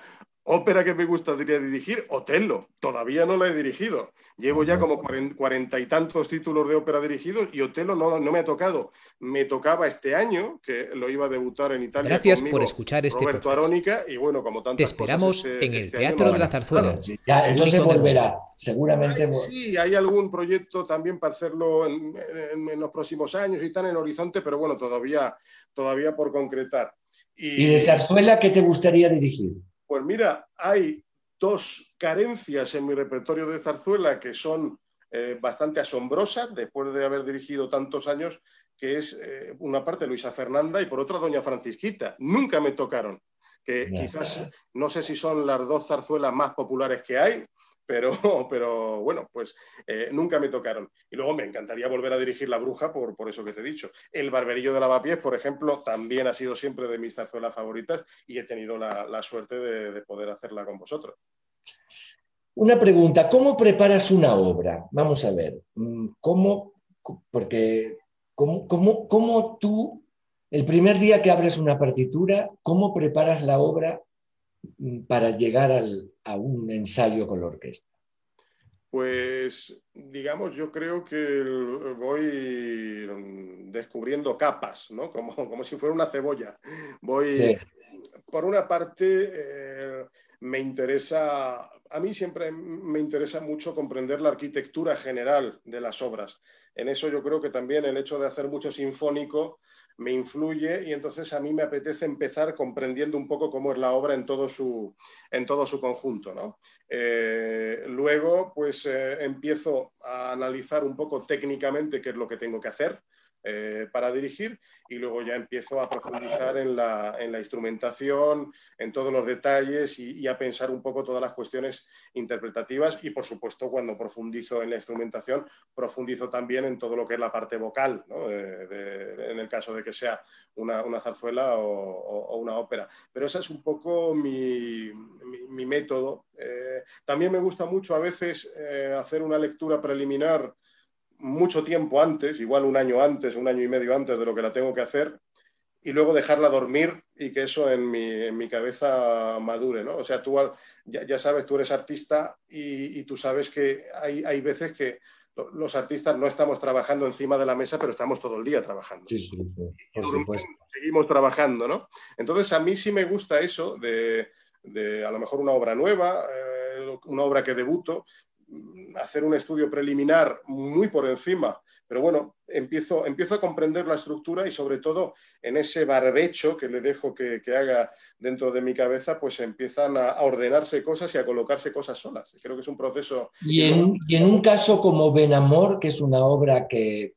[SPEAKER 3] ópera que me gustaría dirigir, Otello. Todavía no la he dirigido. Llevo ya como cuarenta y tantos títulos de ópera dirigidos y Otelo no, no, me ha tocado. Me tocaba este año, que lo iba a debutar en Italia.
[SPEAKER 1] Gracias por escuchar este
[SPEAKER 3] Roberto Arónica, y bueno, como tantas
[SPEAKER 1] Te esperamos
[SPEAKER 3] este,
[SPEAKER 1] en el este Teatro de la Zarzuela.
[SPEAKER 2] ya, entonces volverá, seguramente.
[SPEAKER 3] sí, hay algún proyecto también para hacerlo en, los próximos años y están en el horizonte, pero bueno, todavía, todavía por concretar.
[SPEAKER 2] ¿Y de Zarzuela qué te gustaría dirigir?
[SPEAKER 3] Pues mira, hay dos carencias en mi repertorio de zarzuela que son eh, bastante asombrosas después de haber dirigido tantos años, que es eh, una parte Luisa Fernanda y por otra Doña Francisquita. Nunca me tocaron que quizás no sé si son las dos zarzuelas más populares que hay, pero, pero bueno, pues eh, nunca me tocaron. Y luego me encantaría volver a dirigir La Bruja por, por eso que te he dicho. El Barberillo de Lavapiés, por ejemplo, también ha sido siempre de mis zarzuelas favoritas y he tenido la, suerte de, poder hacerla con vosotros.
[SPEAKER 2] Una pregunta, ¿cómo preparas una obra? Vamos a ver, mm, ¿cómo, porque, cómo, cómo, cómo tú el primer día que abres una partitura, ¿cómo preparas la obra para llegar a un ensayo con la orquesta?
[SPEAKER 3] Pues, digamos, yo creo que voy descubriendo capas, ¿no? Como, como si fuera una cebolla. Voy, por una parte, eh, me interesa, a mí siempre me interesa mucho comprender la arquitectura general de las obras. En eso yo creo que también el hecho de hacer mucho sinfónico me influye y entonces a mí me apetece empezar comprendiendo un poco cómo es la obra en todo su, en todo su conjunto. Eh, luego, pues eh, empiezo a analizar un poco técnicamente qué es lo que tengo que hacer. Eh, para dirigir y luego ya empiezo a profundizar en la, instrumentación, en todos los detalles y, a pensar un poco todas las cuestiones interpretativas y por supuesto cuando profundizo en la instrumentación profundizo también en todo lo que es la parte vocal, en el caso de que sea una, zarzuela o, una ópera. Pero ese es un poco mi, método. Eh, también me gusta mucho a veces eh, hacer una lectura preliminar mucho tiempo antes, igual un año antes, un año y medio antes de lo que la tengo que hacer, y luego dejarla dormir y que eso en mi, en mi cabeza madure, ¿no? O sea, tú ya, sabes, tú eres artista y, tú sabes que hay, hay, veces que los artistas no estamos trabajando encima de la mesa, pero estamos todo el día trabajando.
[SPEAKER 2] Sí, sí, por supuesto.
[SPEAKER 3] Seguimos trabajando, ¿no? Entonces, a mí sí me gusta eso de, de a lo mejor una obra nueva, eh, una obra que debuto, hacer un estudio preliminar muy por encima, pero bueno, empiezo, empiezo a comprender la estructura y sobre todo en ese barbecho que le dejo que, haga dentro de mi cabeza, pues empiezan a, ordenarse cosas y a colocarse cosas solas. Creo que es un proceso...
[SPEAKER 2] Y en, un caso como Benamor, que es una obra que,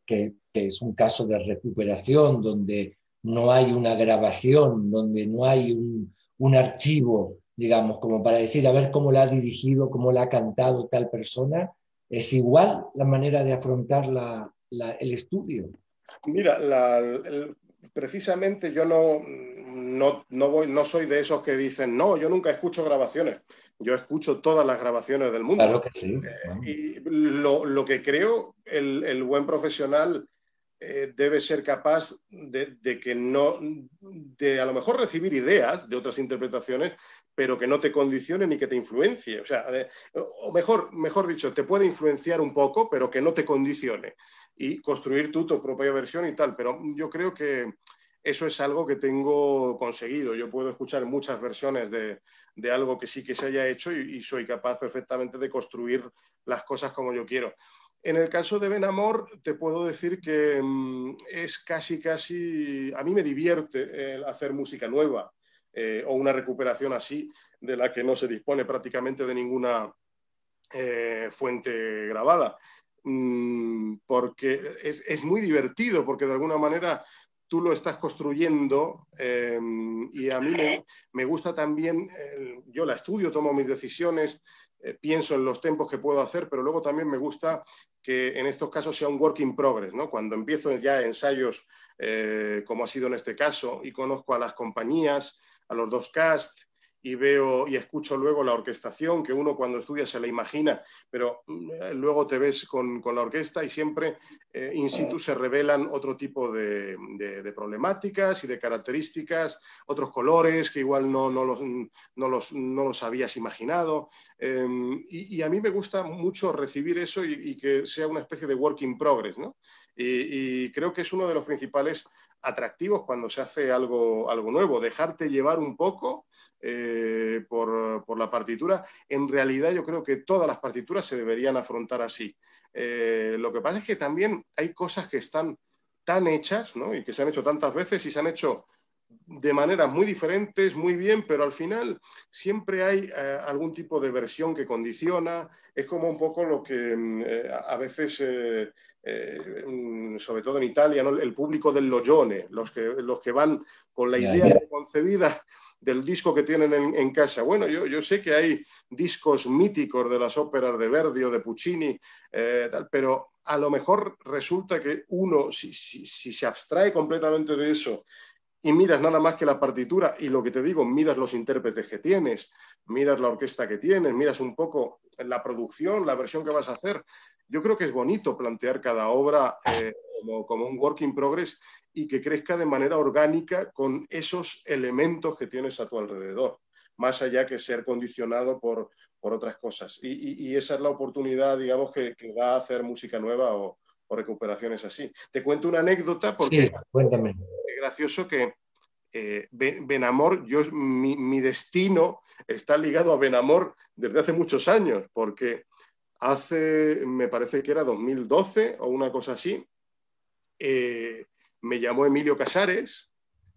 [SPEAKER 2] es un caso de recuperación, donde no hay una grabación, donde no hay un, un archivo digamos, como para decir, a ver cómo la ha dirigido, cómo la ha cantado tal persona, es igual la manera de afrontar el estudio.
[SPEAKER 3] Mira, precisamente yo no, no, voy, no soy de esos que dicen, no, yo nunca escucho grabaciones. Yo escucho todas las grabaciones del mundo.
[SPEAKER 2] Claro que sí.
[SPEAKER 3] Eh, y lo, que creo, el, buen profesional eh, debe ser capaz de, de, que no, de a lo mejor recibir ideas de otras interpretaciones, pero que no te condicione ni que te influencie. O sea, o mejor, mejor dicho, te puede influenciar un poco, pero que no te condicione. Y construir tú tu propia versión y tal. Pero yo creo que eso es algo que tengo conseguido. Yo puedo escuchar muchas versiones de, algo que sí que se haya hecho y, soy capaz perfectamente de construir las cosas como yo quiero. En el caso de Ben Amor, te puedo decir que mm, es casi, casi, a mí me divierte hacer música nueva. Eh, o una recuperación así de la que no se dispone prácticamente de ninguna eh, fuente grabada. Mm, porque es, muy divertido, porque de alguna manera tú lo estás construyendo em, y a mí me, gusta también, yo la estudio, tomo mis decisiones, eh, pienso en los tempos que puedo hacer, pero luego también me gusta que en estos casos sea un work in progress, ¿no? Cuando empiezo ya ensayos, como ha sido en este caso, y conozco a las compañías, a los dos casts y veo y escucho luego la orquestación, que uno cuando estudia se la imagina, pero mm, luego te ves con, la orquesta y siempre eh, in situ se revelan otro tipo de, problemáticas y de características, otros colores que igual no, no, los, no los, habías imaginado. Em, y, a mí me gusta mucho recibir eso y, que sea una especie de work in progress, ¿no? y creo que es uno de los principales atractivos cuando se hace algo, algo nuevo, dejarte llevar un poco eh, por, la partitura. En realidad yo creo que todas las partituras se deberían afrontar así. Eh, lo que pasa es que también hay cosas que están tan hechas y que se han hecho tantas veces y se han hecho de maneras muy diferentes, muy bien, pero al final siempre hay eh, algún tipo de versión que condiciona. Es como un poco lo que mm, a veces mm, sobre todo en Italia, el público del logione, los que, los que van con la idea concebida del disco que tienen en, casa. Bueno, yo, yo, sé que hay discos míticos de las óperas de Verdi o de Puccini, eh, pero a lo mejor resulta que uno, si, si, se abstrae completamente de eso y miras nada más que la partitura y lo que te digo, miras los intérpretes que tienes, miras la orquesta que tienes, miras un poco la producción, la versión que vas a hacer, yo creo que es bonito plantear cada obra eh, como, como, un work in progress y que crezca de manera orgánica con esos elementos que tienes a tu alrededor, más allá que ser condicionado por, por otras cosas. Y, y, esa es la oportunidad, digamos, que, que da a hacer música nueva o, o, recuperaciones así. Te cuento una anécdota porque
[SPEAKER 2] sí, cuéntame.
[SPEAKER 3] es gracioso que eh, Benamor, yo, mi, mi, destino está ligado a Benamor desde hace muchos años, porque hace, me parece que era 2012 o una cosa así, eh, me llamó Emilio Casares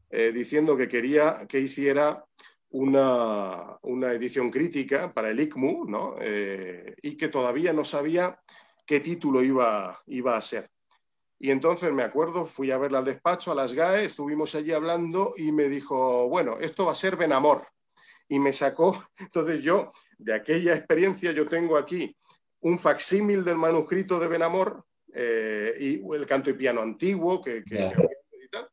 [SPEAKER 3] eh, diciendo que quería que hiciera una, una, edición crítica para el ICMU ¿no? eh, y que todavía no sabía qué título iba, iba a ser. Y entonces me acuerdo, fui a verla al despacho, a las GAE, estuvimos allí hablando y me dijo, bueno, esto va a ser Benamor. Y me sacó, entonces yo, de aquella experiencia, yo tengo aquí un facsímil del manuscrito de Benamor, eh, y el canto y piano antiguo que, que, yeah. y, tal.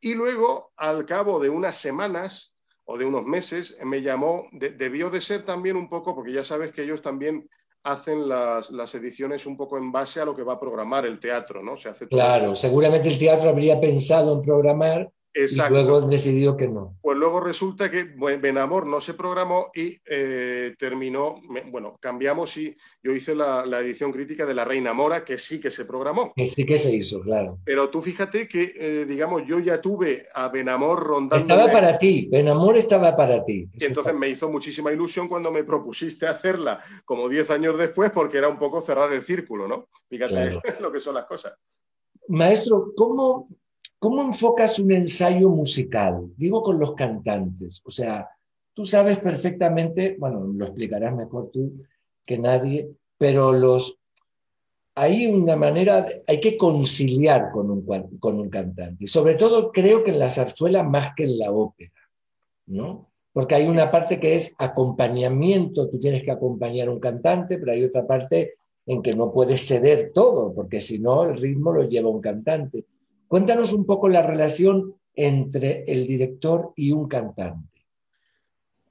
[SPEAKER 3] y luego, al cabo de unas semanas o de unos meses, me llamó, de, debió de ser también un poco, porque ya sabes que ellos también hacen las, las, ediciones un poco en base a lo que va a programar el teatro, ¿no? Se hace
[SPEAKER 2] claro, seguramente el teatro habría pensado en programar Exacto. Y luego decidió que no.
[SPEAKER 3] Pues luego resulta que Benamor no se programó y eh, terminó, bueno, cambiamos y yo hice la, la, edición crítica de La Reina Mora, que sí que se programó.
[SPEAKER 2] Que sí que se hizo, claro.
[SPEAKER 3] Pero tú fíjate que, eh, digamos, yo ya tuve a Benamor rondando.
[SPEAKER 2] Estaba para ti, Benamor estaba para ti.
[SPEAKER 3] Y entonces me hizo muchísima ilusión cuando me propusiste hacerla como 10 años después, porque era un poco cerrar el círculo, ¿no? Fíjate claro. lo que son las cosas.
[SPEAKER 2] Maestro, ¿cómo, ¿Cómo enfocas un ensayo musical? Digo con los cantantes. O sea, tú sabes perfectamente, bueno, lo explicarás mejor tú que nadie, pero los hay una manera, hay que conciliar con un, con un cantante. Sobre todo creo que en la zarzuela más que en la ópera, ¿no? Porque hay una parte que es acompañamiento, tú tienes que acompañar a un cantante, pero hay otra parte en que no puedes ceder todo, porque si no el ritmo lo lleva un cantante. Cuéntanos un poco la relación entre el director y un cantante.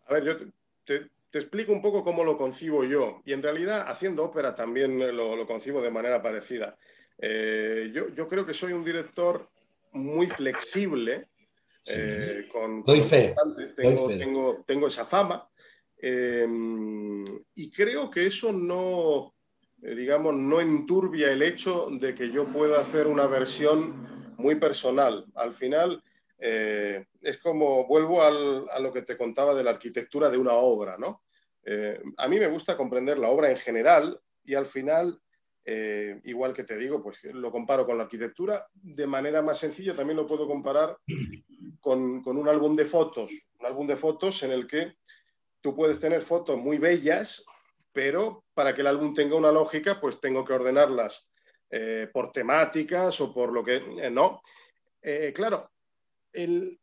[SPEAKER 3] A ver, yo te, te explico un poco cómo lo concibo yo. Y en realidad, haciendo ópera también lo, lo concibo de manera parecida. Eh, yo, yo, creo que soy un director muy flexible. Sí. Eh, con,
[SPEAKER 2] Doy fe.
[SPEAKER 3] Tengo,
[SPEAKER 2] Doy fe.
[SPEAKER 3] Tengo, tengo, esa fama. Eh, y creo que eso no, eh, digamos, no enturbia el hecho de que yo pueda hacer una versión muy personal. Al final, eh, es como, vuelvo al, a lo que te contaba de la arquitectura de una obra, ¿no? Eh, a mí me gusta comprender la obra en general y al final, eh, igual que te digo, pues lo comparo con la arquitectura, de manera más sencilla también lo puedo comparar con, con un álbum de fotos, un álbum de fotos en el que tú puedes tener fotos muy bellas, pero para que el álbum tenga una lógica, pues tengo que ordenarlas eh, por temáticas o por lo que eh, no. Eh, claro, en,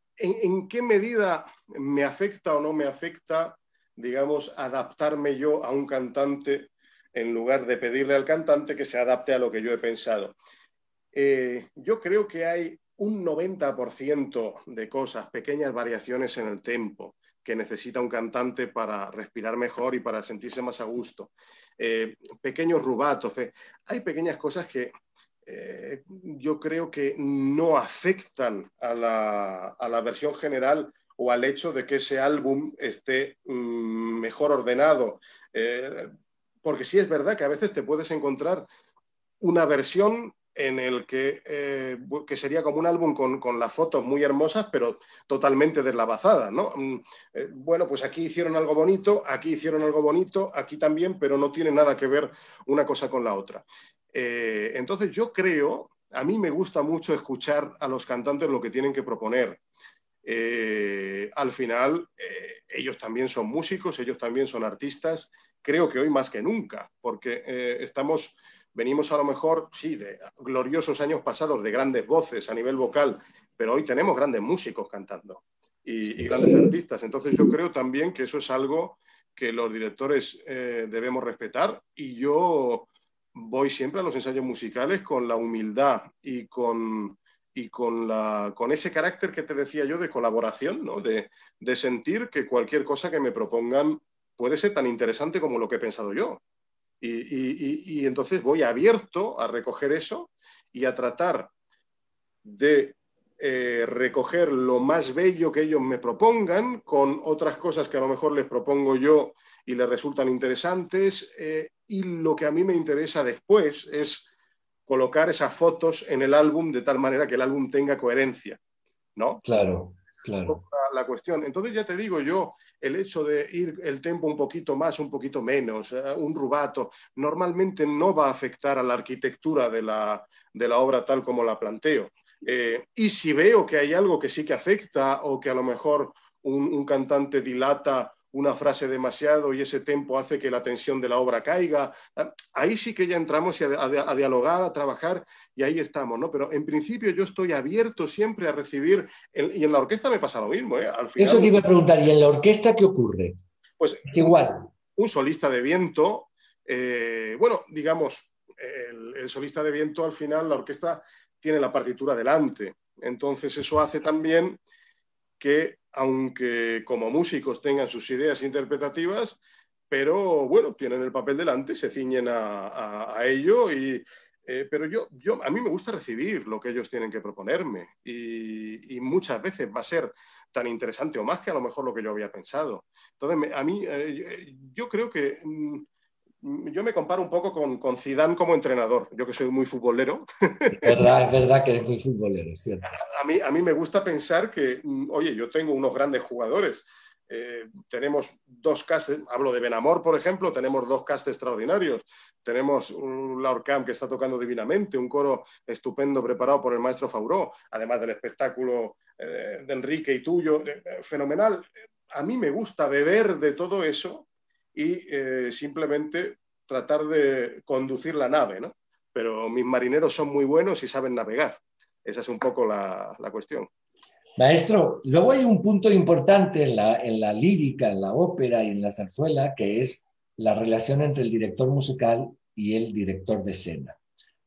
[SPEAKER 3] qué medida me afecta o no me afecta, digamos, adaptarme yo a un cantante en lugar de pedirle al cantante que se adapte a lo que yo he pensado? Yo creo que hay un 90% de cosas, pequeñas variaciones en el tempo que necesita un cantante para respirar mejor y para sentirse más a gusto eh, pequeños rubatos. Hay pequeñas cosas que eh, yo creo que no afectan a la, a la, versión general o al hecho de que ese álbum esté mmm, mejor ordenado. Eh, porque sí es verdad que a veces te puedes encontrar una versión en el que, eh, que, sería como un álbum con, con, las fotos muy hermosas, pero totalmente deslavazadas, ¿no? Mm, eh, bueno, pues aquí hicieron algo bonito, aquí hicieron algo bonito, aquí también, pero no tiene nada que ver una cosa con la otra. Eh, entonces yo creo, a mí me gusta mucho escuchar a los cantantes lo que tienen que proponer. Al final, ellos también son músicos, ellos también son artistas, creo que hoy más que nunca, porque estamos venimos a lo mejor, sí, de gloriosos años pasados, de grandes voces a nivel vocal, pero hoy tenemos grandes músicos cantando. y, grandes artistas. Entonces yo creo también que eso es algo que los directores eh, debemos respetar y yo voy siempre a los ensayos musicales con la humildad y con, y con, la, con ese carácter que te decía yo de colaboración, ¿no? de, de sentir que cualquier cosa que me propongan puede ser tan interesante como lo que he pensado yo. Y, y, y, entonces voy abierto a recoger eso y a tratar de eh, recoger lo más bello que ellos me propongan con otras cosas que a lo mejor les propongo yo y les resultan interesantes. Eh, y lo que a mí me interesa después es colocar esas fotos en el álbum de tal manera que el álbum tenga coherencia. ¿No?
[SPEAKER 2] Claro, claro.
[SPEAKER 3] La, cuestión. Entonces ya te digo yo, el hecho de ir el tempo un poquito más, un poquito menos, eh, un rubato, normalmente no va a afectar a la arquitectura de la, de la obra tal como la planteo. Eh, y si veo que hay algo que sí que afecta o que a lo mejor un, cantante dilata una frase demasiado y ese tempo hace que la tensión de la obra caiga, ah, ahí sí que ya entramos a, dialogar, a trabajar y ahí estamos, ¿no? Pero en principio yo estoy abierto siempre a recibir, y en la orquesta me pasa lo mismo, ¿eh? Al
[SPEAKER 2] Eso te iba a preguntar, ¿y en la orquesta qué ocurre?
[SPEAKER 3] Pues igual. Un, solista de viento, eh, bueno, digamos, el, solista de viento al final, la orquesta tiene la partitura delante. Entonces eso hace también que, aunque como músicos tengan sus ideas interpretativas, pero bueno, tienen el papel delante, se ciñen a, ello y... Eh, pero yo, yo, a mí me gusta recibir lo que ellos tienen que proponerme y, muchas veces va a ser tan interesante o más que a lo mejor lo que yo había pensado. Entonces, a mí, eh, yo creo que mm, yo me comparo un poco con, con Zidane como entrenador, yo que soy muy futbolero.
[SPEAKER 2] Es verdad, es verdad que eres muy futbolero, cierto.
[SPEAKER 3] A mí, a mí me gusta pensar que, mm, oye, yo tengo unos grandes jugadores. Eh, tenemos dos castes, hablo de Benamor, por ejemplo, tenemos dos castes extraordinarios. Tenemos un Laurcam que está tocando divinamente, un coro estupendo preparado por el maestro Fauró, además del espectáculo eh, de Enrique y tuyo, eh, fenomenal. A mí me gusta beber de todo eso y eh, simplemente tratar de conducir la nave, ¿no? Pero mis marineros son muy buenos y saben navegar. Esa es un poco la, cuestión.
[SPEAKER 2] Maestro, luego hay un punto importante en la, en la lírica, en la ópera y en la zarzuela, que es la relación entre el director musical y el director de escena.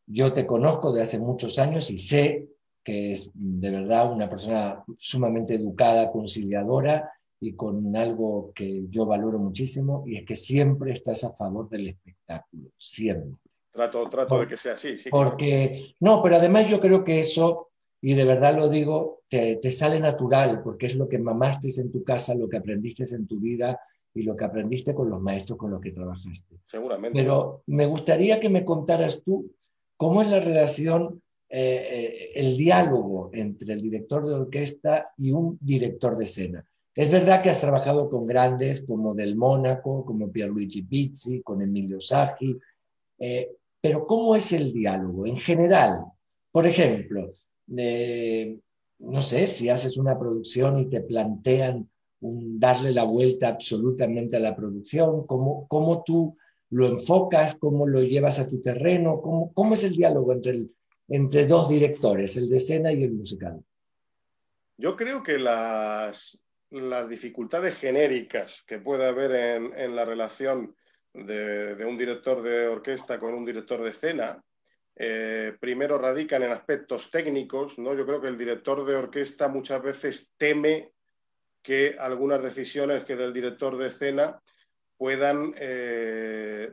[SPEAKER 2] Yo te conozco de hace muchos años y sé que es de verdad una persona sumamente educada, conciliadora y con algo que yo valoro muchísimo y es que siempre estás a favor del espectáculo, siempre.
[SPEAKER 3] Trato, trato de que sea así, sí.
[SPEAKER 2] Porque, no, pero además yo creo que eso, y de verdad lo digo, te, te sale natural, porque es lo que mamaste en tu casa, lo que aprendiste en tu vida y lo que aprendiste con los maestros con los que trabajaste.
[SPEAKER 3] Seguramente.
[SPEAKER 2] Pero me gustaría que me contaras tú cómo es la relación, eh, eh, el diálogo entre el director de orquesta y un director de escena. Es verdad que has trabajado con grandes como Del Mónaco, como Pierluigi Pizzi, con Emilio Saggi, eh, pero ¿cómo es el diálogo en general? Por ejemplo, eh, no sé, si haces una producción y te plantean darle la vuelta absolutamente a la producción, ¿cómo, cómo tú lo enfocas, cómo lo llevas a tu terreno, cómo, cómo es el diálogo entre, entre dos directores, el de escena y el musical.
[SPEAKER 3] Yo creo que las, las dificultades genéricas que puede haber en, la relación de, un director de orquesta con un director de escena, eh, primero radican en aspectos técnicos, ¿no? Yo creo que el director de orquesta muchas veces teme que algunas decisiones que del director de escena puedan eh,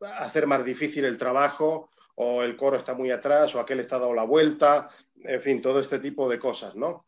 [SPEAKER 3] hacer más difícil el trabajo o el coro está muy atrás o aquel está dado la vuelta, en fin, todo este tipo de cosas, ¿no?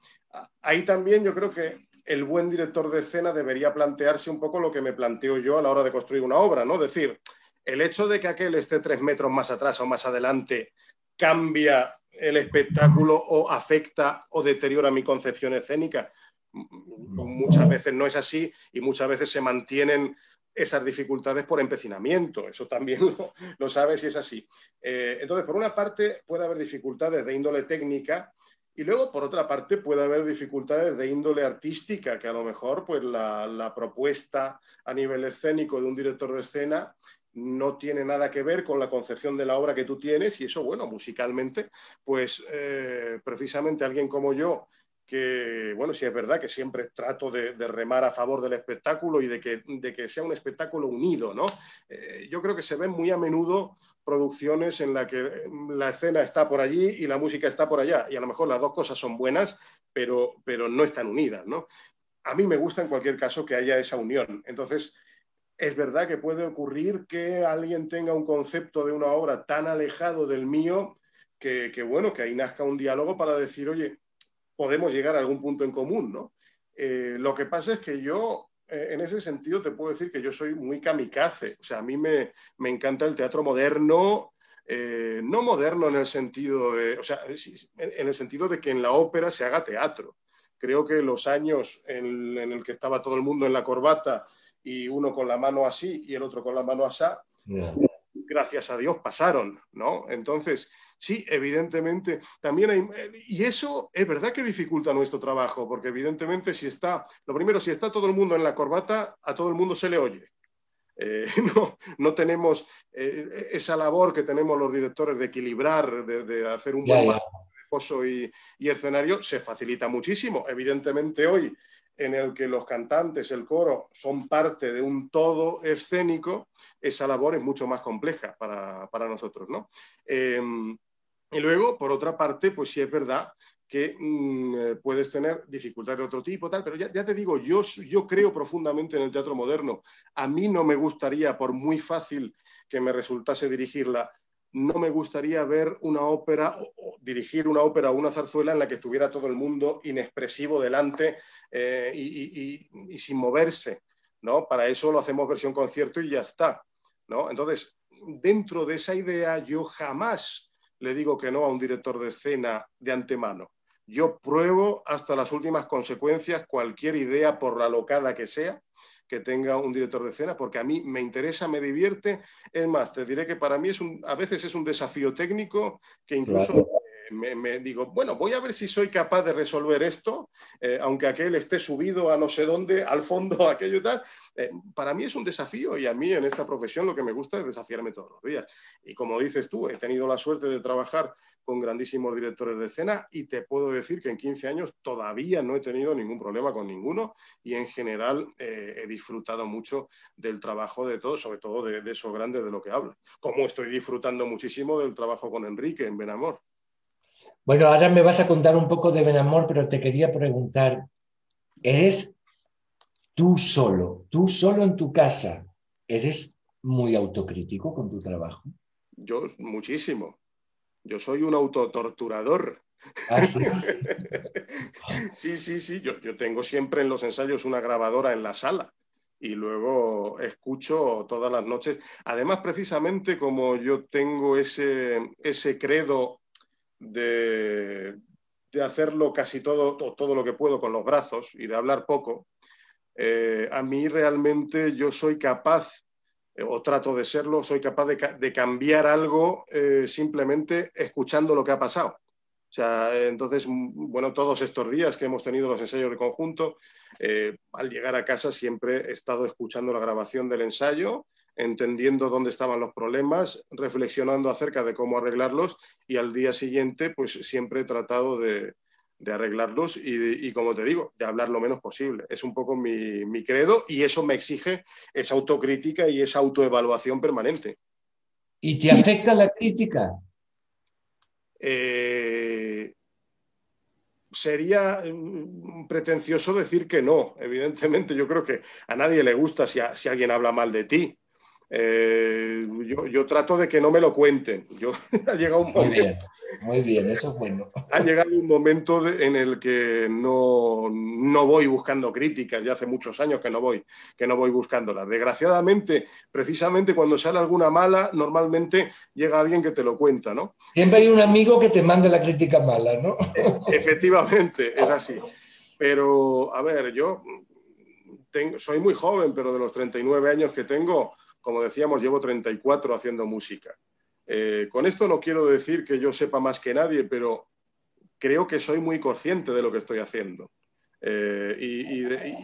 [SPEAKER 3] Ahí también yo creo que el buen director de escena debería plantearse un poco lo que me planteo yo a la hora de construir una obra, ¿no? Es decir, el hecho de que aquel esté tres metros más atrás o más adelante cambia el espectáculo o afecta o deteriora mi concepción escénica. Muchas veces no es así y muchas veces se mantienen esas dificultades por empecinamiento. Eso también lo, sabes y es así. Eh, entonces, por una parte, puede haber dificultades de índole técnica y luego, por otra parte, puede haber dificultades de índole artística, que a lo mejor pues, la, propuesta a nivel escénico de un director de escena no tiene nada que ver con la concepción de la obra que tú tienes y eso, bueno, musicalmente, pues eh, precisamente alguien como yo, que, bueno, sí es verdad que siempre trato de, remar a favor del espectáculo y de que, de que sea un espectáculo unido, ¿no? Eh, yo creo que se ven muy a menudo producciones en las que la escena está por allí y la música está por allá, y a lo mejor las dos cosas son buenas, pero, pero no están unidas, ¿no? A mí me gusta en cualquier caso que haya esa unión. Entonces, es verdad que puede ocurrir que alguien tenga un concepto de una obra tan alejado del mío que, que bueno, que ahí nazca un diálogo para decir, oye, podemos llegar a algún punto en común, ¿no? Eh, lo que pasa es que yo, eh, en ese sentido, te puedo decir que yo soy muy kamikaze. O sea, a mí me, encanta el teatro moderno, eh, no moderno en el sentido de, o sea, en el sentido de que en la ópera se haga teatro. Creo que los años en, el que estaba todo el mundo en la corbata y uno con la mano así y el otro con la mano así, gracias a Dios pasaron, ¿no? Entonces, Sí, evidentemente, también hay, y eso es verdad que dificulta nuestro trabajo, porque evidentemente si está, lo primero, si está todo el mundo en la corbata, a todo el mundo se le oye. Eh, no, no, tenemos eh, esa labor que tenemos los directores de equilibrar, de, hacer un buen foso y, y, escenario, se facilita muchísimo. Evidentemente hoy, en el que los cantantes, el coro, son parte de un todo escénico, esa labor es mucho más compleja para, para nosotros. ¿no? Em, y luego, por otra parte, pues sí es verdad que mm, eh, puedes tener dificultades de otro tipo, tal, pero ya, te digo, yo, yo creo profundamente en el teatro moderno. A mí no me gustaría, por muy fácil que me resultase dirigirla, no me gustaría ver una ópera o, dirigir una ópera o una zarzuela en la que estuviera todo el mundo inexpresivo delante eh, y, y, sin moverse, ¿no? Para eso lo hacemos versión concierto y ya está, ¿no? Entonces, dentro de esa idea, yo jamás le digo que no a un director de escena de antemano. Yo pruebo hasta las últimas consecuencias cualquier idea, por la locada que sea, que tenga un director de escena, porque a mí me interesa, me divierte. Es más, te diré que para mí es un, a veces es un desafío técnico que incluso me, digo, bueno, voy a ver si soy capaz de resolver esto, eh, aunque aquel esté subido a no sé dónde, al fondo, aquello y tal. Eh, para mí es un desafío y a mí en esta profesión lo que me gusta es desafiarme todos los días. Y como dices tú, he tenido la suerte de trabajar con grandísimos directores de escena y te puedo decir que en 15 años todavía no he tenido ningún problema con ninguno y en general eh, he disfrutado mucho del trabajo de todos, sobre todo de, de eso grande de lo que habla. Como estoy disfrutando muchísimo del trabajo con Enrique en Benamor.
[SPEAKER 2] Bueno, ahora me vas a contar un poco de Benamor, pero te quería preguntar, ¿eres tú solo, tú solo en tu casa, eres muy autocrítico con tu trabajo?
[SPEAKER 3] Yo muchísimo. Yo soy un autotorturador. ¿Ah, sí? sí, sí, sí. Yo, yo tengo siempre en los ensayos una grabadora en la sala y luego escucho todas las noches. Además, precisamente como yo tengo ese, ese credo de, hacerlo casi todo, todo lo que puedo con los brazos y de hablar poco, eh, a mí realmente yo soy capaz, eh, o trato de serlo, soy capaz de, cambiar algo eh, simplemente escuchando lo que ha pasado. O sea, entonces, bueno, todos estos días que hemos tenido los ensayos de conjunto, al llegar a casa siempre he estado escuchando la grabación del ensayo entendiendo dónde estaban los problemas, reflexionando acerca de cómo arreglarlos y al día siguiente pues siempre he tratado de, arreglarlos y, como te digo, de hablar lo menos posible. Es un poco mi, credo y eso me exige esa autocrítica y esa autoevaluación permanente.
[SPEAKER 2] ¿Y te afecta la crítica?
[SPEAKER 3] Eh, sería mm, pretencioso decir que no. Evidentemente, yo creo que a nadie le gusta si alguien habla mal de ti. Eh, yo, trato de que no me lo cuenten. Yo, ha llegado un
[SPEAKER 2] momento, muy bien, muy bien, eso es bueno.
[SPEAKER 3] Ha llegado un momento en el que no, no, voy buscando críticas, ya hace muchos años que no voy, que no voy buscándolas. Desgraciadamente, precisamente cuando sale alguna mala, normalmente llega alguien que te lo cuenta, ¿no?
[SPEAKER 2] Siempre hay un amigo que te manda la crítica mala, ¿no?
[SPEAKER 3] Efectivamente, es así. Pero, a ver, yo tengo, soy muy joven, pero de los 39 años que tengo, como decíamos, llevo 34 haciendo música. Eh, con esto no quiero decir que yo sepa más que nadie, pero creo que soy muy consciente de lo que estoy haciendo. Eh,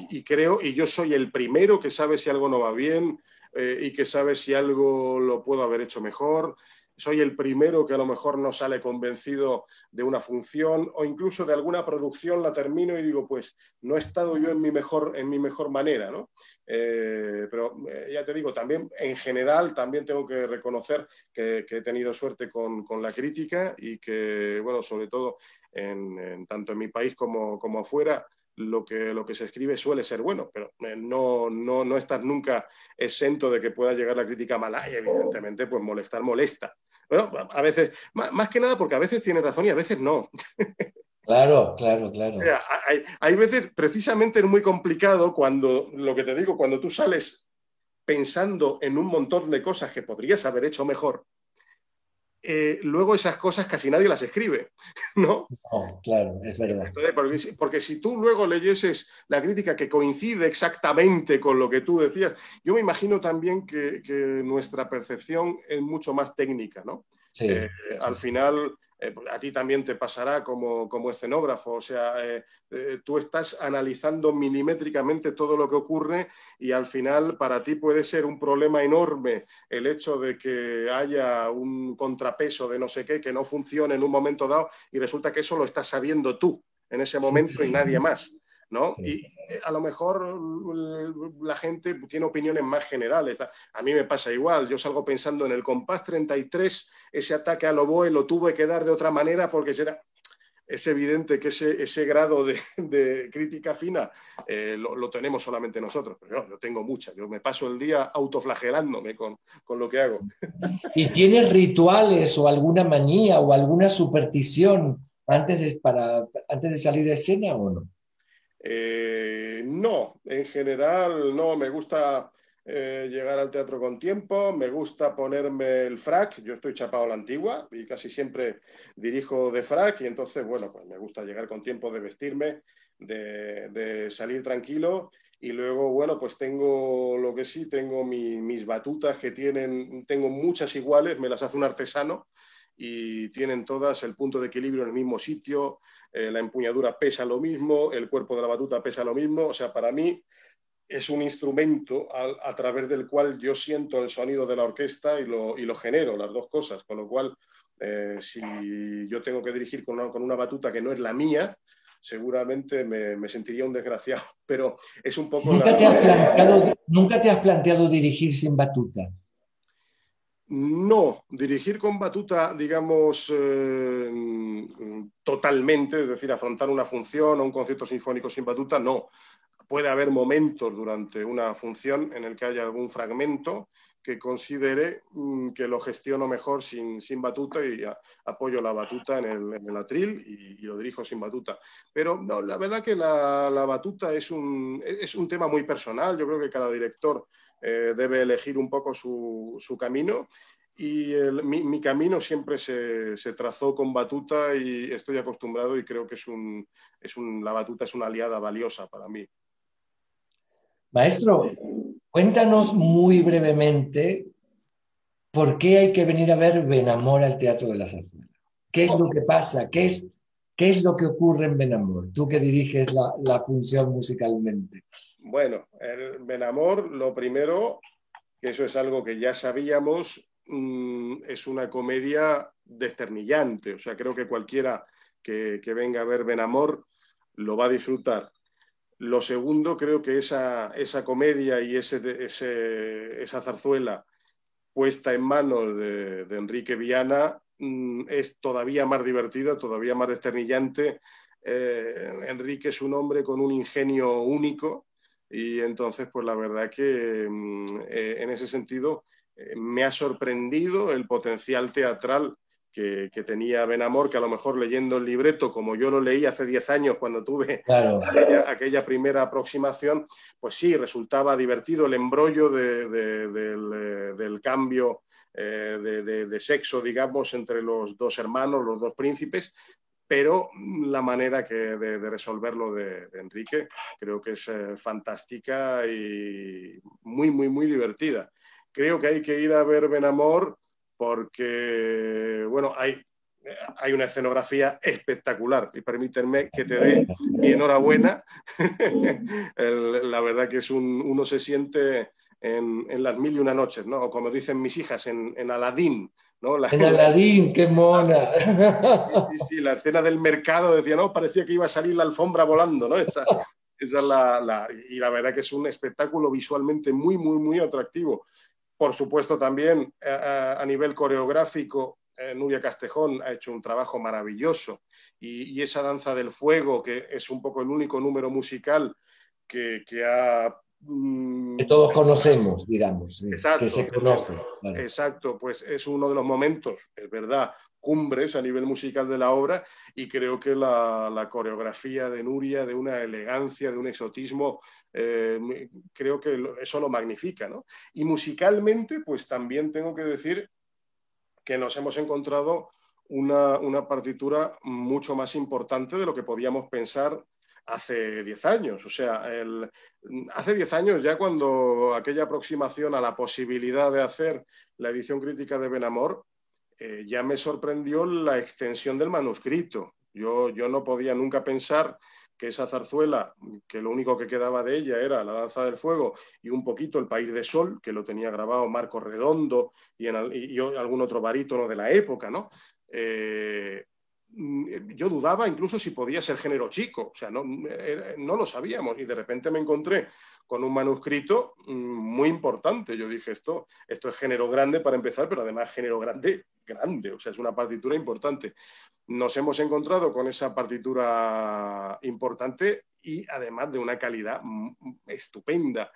[SPEAKER 3] y, creo, y yo soy el primero que sabe si algo no va bien eh, y que sabe si algo lo puedo haber hecho mejor. Soy el primero que a lo mejor no sale convencido de una función o incluso de alguna producción la termino y digo, pues no he estado yo en mi mejor, en mi mejor manera, ¿no? Eh, pero eh, ya te digo, también en general también tengo que reconocer que, he tenido suerte con, la crítica y que, bueno, sobre todo en, tanto en mi país como, como afuera, lo que, lo que se escribe suele ser bueno, pero eh, no, no, no nunca exento de que pueda llegar la crítica mala y evidentemente pues molestar molesta. Bueno, a veces, más, que nada porque a veces tiene razón y a veces no.
[SPEAKER 2] Claro, claro, claro.
[SPEAKER 3] hay, hay veces, precisamente es muy complicado cuando, lo que te digo, cuando tú sales pensando en un montón de cosas que podrías haber hecho mejor, eh, luego esas cosas casi nadie las escribe, ¿no?
[SPEAKER 2] claro, es verdad.
[SPEAKER 3] porque, si tú luego leyeses la crítica que coincide exactamente con lo que tú decías, yo me imagino también que, nuestra percepción es mucho más técnica, ¿no? Sí, eh, al final eh, a ti también te pasará como, escenógrafo, o sea, eh, eh, tú estás analizando milimétricamente todo lo que ocurre y al final para ti puede ser un problema enorme el hecho de que haya un contrapeso de no sé qué que no funcione en un momento dado y resulta que eso lo estás sabiendo tú en ese momento y nadie más. ¿No? Y eh, a lo mejor la gente tiene opiniones más generales. A mí me pasa igual, yo salgo pensando en el compás 33, ese ataque a Loboe lo tuve que dar de otra manera porque es evidente que ese, grado de, crítica fina eh, lo, tenemos solamente nosotros. Pero yo, tengo mucha, yo me paso el día autoflagelándome con, con, lo que hago.
[SPEAKER 2] ¿Y tienes rituales o alguna manía o alguna superstición antes de, para, antes de salir de escena o no?
[SPEAKER 3] Eh, no, en general no, me gusta eh, llegar al teatro con tiempo, me gusta ponerme el frac, yo estoy chapado a la antigua y casi siempre dirijo de frac y entonces, bueno, pues me gusta llegar con tiempo de vestirme, de, salir tranquilo y luego, bueno, pues tengo lo que sí, tengo mis batutas que tienen, tengo muchas iguales, me las hace un artesano y tienen todas el punto de equilibrio en el mismo sitio, eh, la empuñadura pesa lo mismo, el cuerpo de la batuta pesa lo mismo, o sea, para mí es un instrumento a, través del cual yo siento el sonido de la orquesta y lo, y lo genero, las dos cosas, con lo cual eh, si yo tengo que dirigir con una, batuta que no es la mía, seguramente me, sentiría un desgraciado, pero es un poco...
[SPEAKER 2] ¿Nunca, te has planteado, ¿Nunca te has planteado dirigir sin batuta?
[SPEAKER 3] No, dirigir con batuta, digamos, eh, totalmente, es decir, afrontar una función o un concierto sinfónico sin batuta, no. Puede haber momentos durante una función en el que haya algún fragmento que considere mm, que lo gestiono mejor sin, batuta y apoyo la batuta en el, atril y, lo dirijo sin batuta. Pero no, la verdad que la, batuta es un, es un tema muy personal. Yo creo que cada director eh, debe elegir un poco su, camino. Y mi, camino siempre se, trazó con batuta y estoy acostumbrado y creo que es un, la batuta es una aliada valiosa para mí.
[SPEAKER 2] Maestro, cuéntanos muy brevemente por qué hay que venir a ver Benamor al Teatro de la Zarzuela. ¿Qué es lo que pasa? ¿Qué es, qué es lo que ocurre en Benamor? Tú que diriges la función musicalmente.
[SPEAKER 3] Bueno, el Benamor, lo primero, que eso es algo que ya sabíamos, mm, es una comedia desternillante. O sea, creo que cualquiera que, venga a ver Benamor lo va a disfrutar. Lo segundo, creo que esa, esa comedia y ese, esa zarzuela puesta en manos de, Enrique Viana mm, es todavía más divertida, todavía más desternillante. Eh, Enrique es un hombre con un ingenio único y entonces, pues la verdad que mm, eh, en ese sentido eh, me ha sorprendido el potencial teatral que, tenía Benamor, que a lo mejor leyendo el libreto, como yo lo leí hace 10 años cuando tuve aquella, primera aproximación, pues sí, resultaba divertido el embrollo del, eh, cambio de, sexo, digamos, entre los dos hermanos, los dos príncipes, pero la manera que de, resolverlo de, Enrique creo que es eh, fantástica y muy, muy, muy divertida. Creo que hay que ir a ver Benamor porque, bueno, hay, hay una escenografía espectacular y permítanme que te dé mi enhorabuena. la verdad que es un, uno se siente en, Las Mil y Una Noches, ¿no? O como dicen mis hijas, en, en Aladín, ¿no?
[SPEAKER 2] La, en Aladín, qué mona.
[SPEAKER 3] Sí, sí, la escena del mercado decía, no, parecía que iba a salir la alfombra volando, ¿no? Esa, esa es la, y la verdad que es un espectáculo visualmente muy, muy, muy atractivo. Por supuesto, también a, eh, eh, a nivel coreográfico, eh, Nuria Castejón ha hecho un trabajo maravilloso y, y, esa danza del fuego, que es un poco el único número musical que, que ha
[SPEAKER 2] que todos conocemos, digamos, que se conoce.
[SPEAKER 3] Exacto, pues es uno de los momentos, es verdad, cumbres a nivel musical de la obra y creo que la, coreografía de Nuria, de una elegancia, de un exotismo, eh, creo que eso lo magnifica. ¿no? Y musicalmente, pues también tengo que decir que nos hemos encontrado una, una partitura mucho más importante de lo que podíamos pensar hace 10 años. O sea, hace 10 años ya cuando aquella aproximación a la posibilidad de hacer la edición crítica de Benamor, eh, ya me sorprendió la extensión del manuscrito. Yo, yo no podía nunca pensar que esa zarzuela, que lo único que quedaba de ella era la danza del fuego y un poquito el país de sol, que lo tenía grabado Marco Redondo y, en, algún otro barítono de la época, ¿no? Eh, yo dudaba incluso si podía ser género chico, o sea, no, no, lo sabíamos y de repente me encontré con un manuscrito mm, muy importante. Yo dije, esto, esto es género grande para empezar, pero además género grande, grande, o sea, es una partitura importante. Nos hemos encontrado con esa partitura importante y además de una calidad estupenda,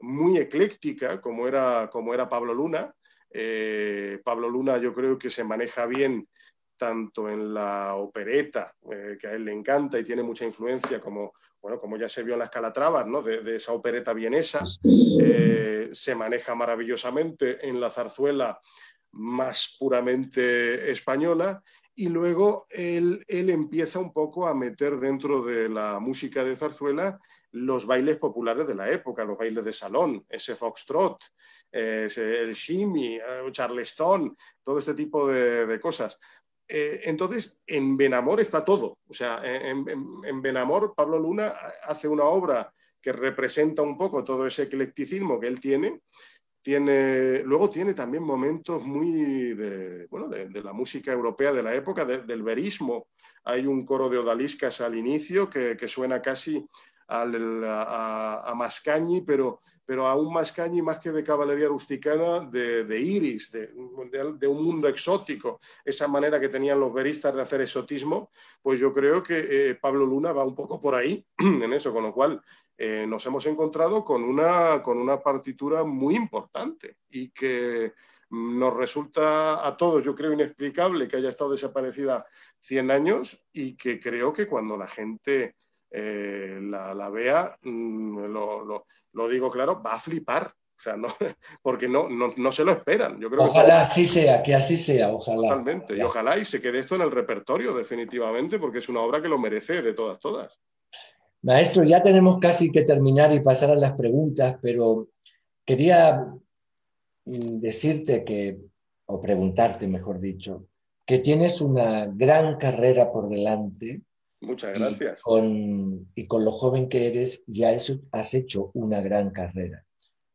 [SPEAKER 3] muy ecléctica, como era, como era Pablo Luna. Eh, Pablo Luna yo creo que se maneja bien tanto en la opereta, eh, que a él le encanta y tiene mucha influencia, como, bueno, como ya se vio en las Calatravas, ¿no? de, esa opereta vienesa, eh, se maneja maravillosamente en la zarzuela más puramente española, y luego él, él empieza un poco a meter dentro de la música de zarzuela los bailes populares de la época, los bailes de salón, ese foxtrot, ese, el shimmy, el charleston, todo este tipo de cosas. Eh, entonces, en Benamor está todo. O sea, en, en, Benamor, Pablo Luna hace una obra que representa un poco todo ese eclecticismo que él tiene. tiene luego tiene también momentos muy de, bueno, de, la música europea de la época, del verismo. Hay un coro de odaliscas al inicio que, suena casi a, a Mascagni, pero pero aún más cañi, más que de caballería rusticana, de, iris, de, un mundo exótico, esa manera que tenían los veristas de hacer exotismo, pues yo creo que eh, Pablo Luna va un poco por ahí en eso, con lo cual eh, nos hemos encontrado con una, con una partitura muy importante y que nos resulta a todos, yo creo, inexplicable que haya estado desaparecida 100 años y que creo que cuando la gente eh, la, vea, mm, lo lo digo claro, va a flipar. O sea, no, porque no, no, se lo esperan. Yo creo
[SPEAKER 2] ojalá así sea, que así sea, ojalá.
[SPEAKER 3] Totalmente. Y ojalá y se quede esto en el repertorio, definitivamente, porque es una obra que lo merece de todas, todas.
[SPEAKER 2] Maestro, ya tenemos casi que terminar y pasar a las preguntas, pero quería mm, decirte que, o preguntarte, mejor dicho, que tienes una gran carrera por delante
[SPEAKER 3] Muchas gracias.
[SPEAKER 2] Y con, y con lo joven que eres, ya has hecho una gran carrera.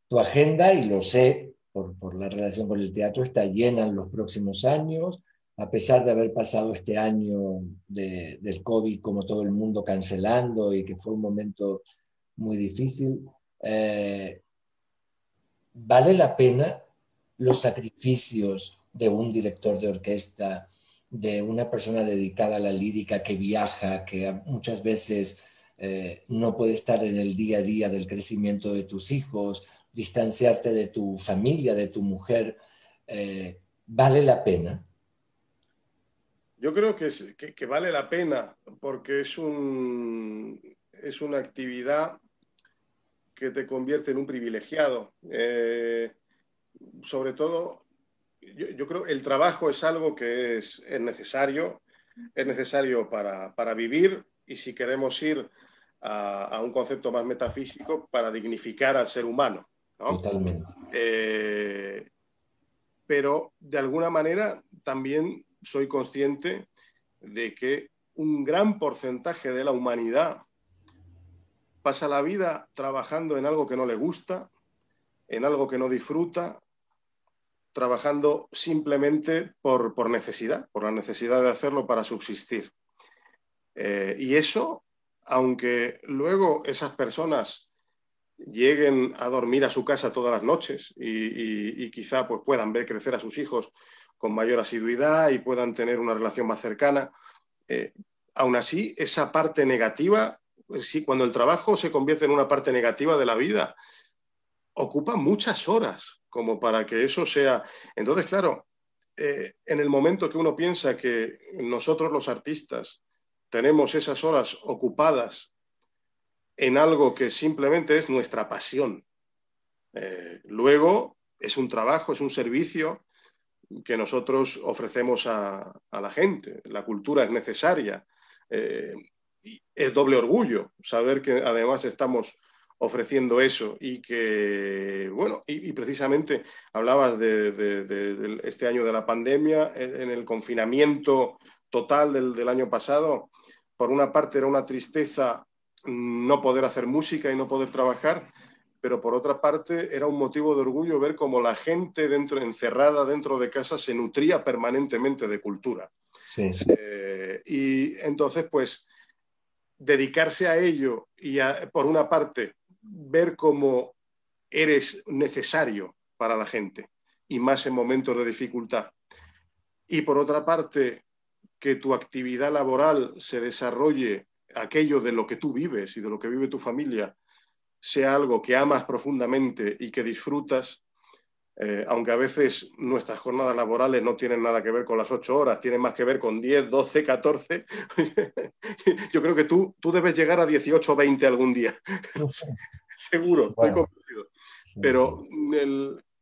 [SPEAKER 2] Tu agenda, y lo sé por, por la relación con el teatro, está llena en los próximos años, a pesar de haber pasado este año de, del COVID como todo el mundo cancelando y que fue un momento muy difícil, eh, vale la pena los sacrificios de un director de orquesta de una persona dedicada a la lírica que viaja, que muchas veces eh, no puede estar en el día a día del crecimiento de tus hijos, distanciarte de tu familia, de tu mujer, eh, ¿vale la pena?
[SPEAKER 3] Yo creo que, que, vale la pena porque es, un, es una actividad que te convierte en un privilegiado. Eh, sobre todo yo, creo que el trabajo es algo que es, necesario, es necesario para, vivir y si queremos ir a, un concepto más metafísico, para dignificar al ser humano.
[SPEAKER 2] Totalmente.
[SPEAKER 3] Eh, pero de alguna manera también soy consciente de que un gran porcentaje de la humanidad pasa la vida trabajando en algo que no le gusta, en algo que no disfruta, trabajando simplemente por, necesidad, por la necesidad de hacerlo para subsistir. Eh, y eso, aunque luego esas personas lleguen a dormir a su casa todas las noches y, quizá pues, puedan ver crecer a sus hijos con mayor asiduidad y puedan tener una relación más cercana, eh, aún así esa parte negativa, pues sí, cuando el trabajo se convierte en una parte negativa de la vida, ocupa muchas horas como para que eso sea. Entonces, claro, eh, en el momento que uno piensa que nosotros los artistas tenemos esas horas ocupadas en algo que simplemente es nuestra pasión, eh, luego es un trabajo, es un servicio que nosotros ofrecemos a, la gente. La cultura es necesaria. Eh, es doble orgullo saber que además estamos ofreciendo eso y que, bueno, y, precisamente hablabas de, este año de la pandemia, en, el confinamiento total del, año pasado, por una parte era una tristeza no poder hacer música y no poder trabajar, pero por otra parte era un motivo de orgullo ver cómo la gente dentro, encerrada dentro de casa se nutría permanentemente de cultura. Eh, y entonces, pues, dedicarse a ello y por una parte ver cómo eres necesario para la gente y más en momentos de dificultad. Y por otra parte, que tu actividad laboral se desarrolle aquello de lo que tú vives y de lo que vive tu familia sea algo que amas profundamente y que disfrutas, eh, aunque a veces nuestras jornadas laborales no tienen nada que ver con las ocho horas, tienen más que ver con 10, 12, 14, yo creo que tú, tú debes llegar a 18 o 20 algún día. Seguro, estoy convencido. Pero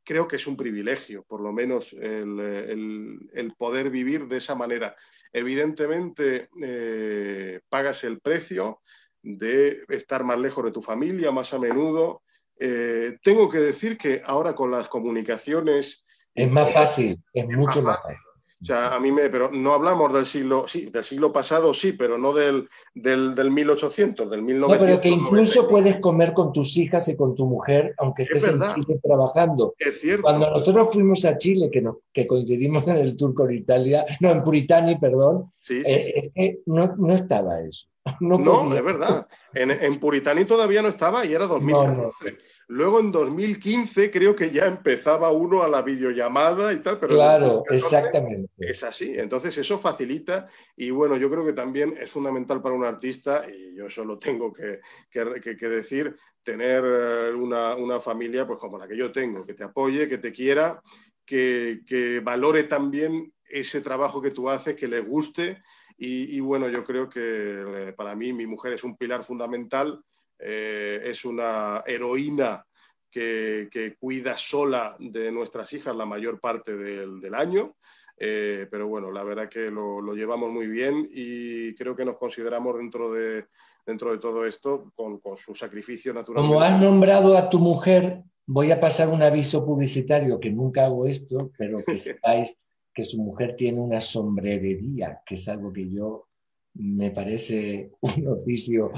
[SPEAKER 3] creo que es un privilegio, por lo menos, el, poder vivir de esa manera. Evidentemente, eh, pagas el precio de estar más lejos de tu familia, más a menudo. Eh, tengo que decir que ahora con las comunicaciones...
[SPEAKER 2] Es más fácil, es, mucho más fácil.
[SPEAKER 3] O sea, a mí me, pero no hablamos del siglo, sí, del siglo pasado sí, pero no del, del, del 1800, del 1900. No,
[SPEAKER 2] pero que incluso puedes comer con tus hijas y con tu mujer, aunque estés en Chile trabajando.
[SPEAKER 3] Es cierto.
[SPEAKER 2] Cuando nosotros fuimos a Chile, que, no, que coincidimos en el tour con Italia, no, en Puritani, perdón,
[SPEAKER 3] sí, sí,
[SPEAKER 2] eh, es que no, no, estaba eso.
[SPEAKER 3] No, no es verdad. En, en, Puritani todavía no estaba y era 2014. Luego en 2015 creo que ya empezaba uno a la videollamada y tal, pero
[SPEAKER 2] claro, exactamente.
[SPEAKER 3] Es así, entonces eso facilita y bueno, yo creo que también es fundamental para un artista y yo solo tengo que, que, decir, tener eh, una, una, familia pues como la que yo tengo, que te apoye, que te quiera, que, que valore también ese trabajo que tú haces, que le guste y, y bueno, yo creo que eh, para mí mi mujer es un pilar fundamental eh, es una heroína que, cuida sola de nuestras hijas la mayor parte del, año. Eh, pero bueno, la verdad que lo, llevamos muy bien y creo que nos consideramos dentro de, dentro de todo esto con, su sacrificio natural.
[SPEAKER 2] Como has nombrado a tu mujer, voy a pasar un aviso publicitario, que nunca hago esto, pero que sepáis que su mujer tiene una sombrerería, que es algo que yo me parece un oficio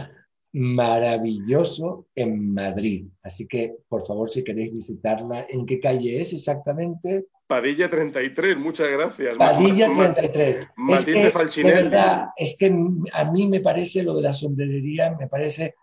[SPEAKER 2] maravilloso en Madrid. Así que, por favor, si queréis visitarla, ¿en qué calle es exactamente?
[SPEAKER 3] Padilla 33, muchas gracias.
[SPEAKER 2] Padilla 33. es que, verdad, es que a mí me parece lo de la sombrerería, me parece,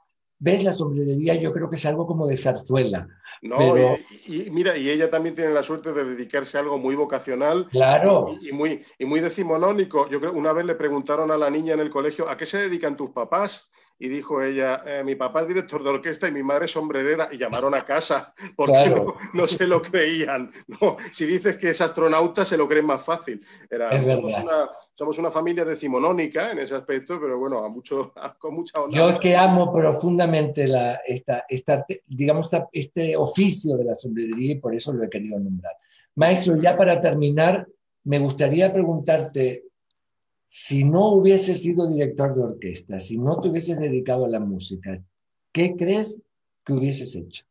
[SPEAKER 2] ves la sombrerería, yo creo que es algo como de zarzuela.
[SPEAKER 3] No, y, mira, y ella también tiene la suerte de dedicarse a algo muy vocacional.
[SPEAKER 2] Claro.
[SPEAKER 3] Y, muy, y muy decimonónico. Yo creo una vez le preguntaron a la niña en el colegio, ¿a qué se dedican tus papás? Y dijo ella, eh, mi papá es director de orquesta y mi madre es sombrerera, y llamaron a casa porque no, se lo creían. No, si dices que es astronauta, se lo creen más fácil. Era, somos, una, familia decimonónica en ese aspecto, pero bueno, a mucho, con mucha
[SPEAKER 2] honra. Yo que amo profundamente la, esta, esta, digamos, este oficio de la sombrerería y por eso lo he querido nombrar. Maestro, ya para terminar, me gustaría preguntarte, si no hubieses sido director de orquesta, si no te hubieses dedicado a la música, ¿qué crees que hubieses hecho?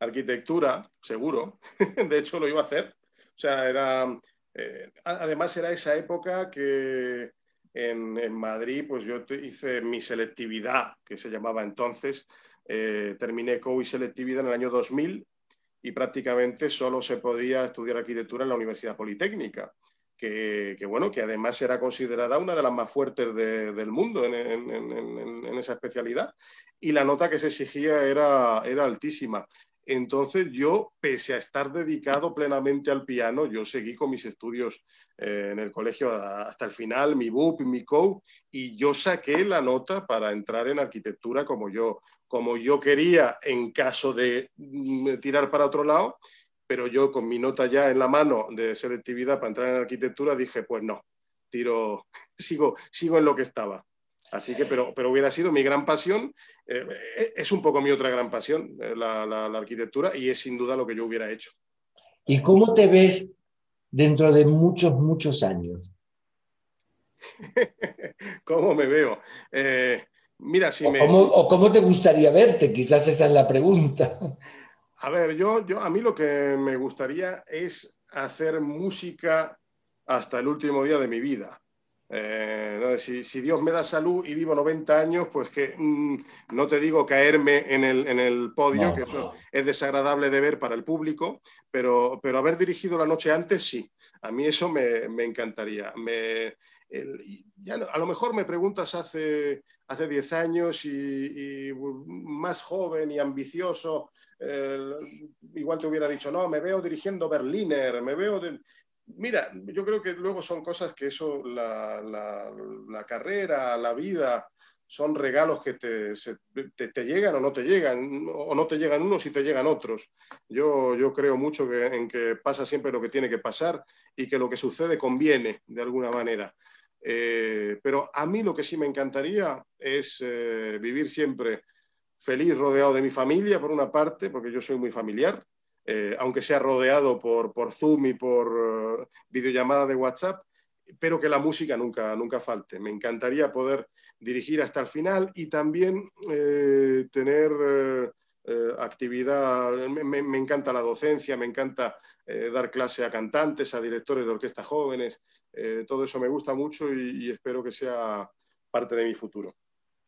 [SPEAKER 3] Arquitectura, seguro. De hecho, lo iba a hacer. O sea. Eh, además, era esa época que en, Madrid, pues yo hice mi selectividad, que se llamaba entonces. Eh, terminé COU y selectividad en el año 2000 y prácticamente solo se podía estudiar arquitectura en la Universidad Politécnica. Que, bueno, que además era considerada una de las más fuertes del mundo en, esa especialidad. Y la nota que se exigía era, era altísima. Entonces yo, pese a estar dedicado plenamente al piano, yo seguí con mis estudios eh, en el colegio hasta el final, mi BUP, mi COU, y yo saqué la nota para entrar en arquitectura como yo, como yo quería en caso de mm, tirar para otro lado, pero yo con mi nota ya en la mano de selectividad para entrar en arquitectura dije, pues no, tiro, sigo, sigo en lo que estaba. Así que, pero, pero hubiera sido mi gran pasión. Eh, eh, es un poco mi otra gran pasión, eh, la, arquitectura, y es sin duda lo que yo hubiera hecho.
[SPEAKER 2] ¿Y cómo te ves dentro de muchos, muchos años?
[SPEAKER 3] ¿Cómo me veo? mira, si
[SPEAKER 2] o,
[SPEAKER 3] me...
[SPEAKER 2] cómo, o cómo te gustaría verte, quizás esa es la pregunta.
[SPEAKER 3] A ver, yo, yo, a mí lo que me gustaría es hacer música hasta el último día de mi vida. Eh, si, Dios me da salud y vivo 90 años, pues que mm, no te digo caerme en el, podio, que eso es desagradable de ver para el público, pero, pero haber dirigido la noche antes, sí. A mí eso me, encantaría. Me, ya a lo mejor me preguntas hace, hace 10 años y, más joven y ambicioso, igual te hubiera dicho, no, me veo dirigiendo Berliner, me veo... Mira, yo creo que luego son cosas que eso, la, carrera, la vida, son regalos que te, te, llegan o no te llegan, o no te llegan unos y te llegan otros. Yo, yo creo mucho que, en que pasa siempre lo que tiene que pasar y que lo que sucede conviene de alguna manera. Eh, pero a mí lo que sí me encantaría es eh, vivir siempre feliz, rodeado de mi familia, por una parte, porque yo soy muy familiar, eh, aunque sea rodeado por, por Zoom y por eh, videollamada de WhatsApp, pero que la música nunca, nunca falte. Me encantaría poder dirigir hasta el final y también eh, tener actividad, me, encanta la docencia, me encanta dar clase a cantantes, a directores de orquestas jóvenes, todo eso me gusta mucho y espero que sea parte de mi futuro.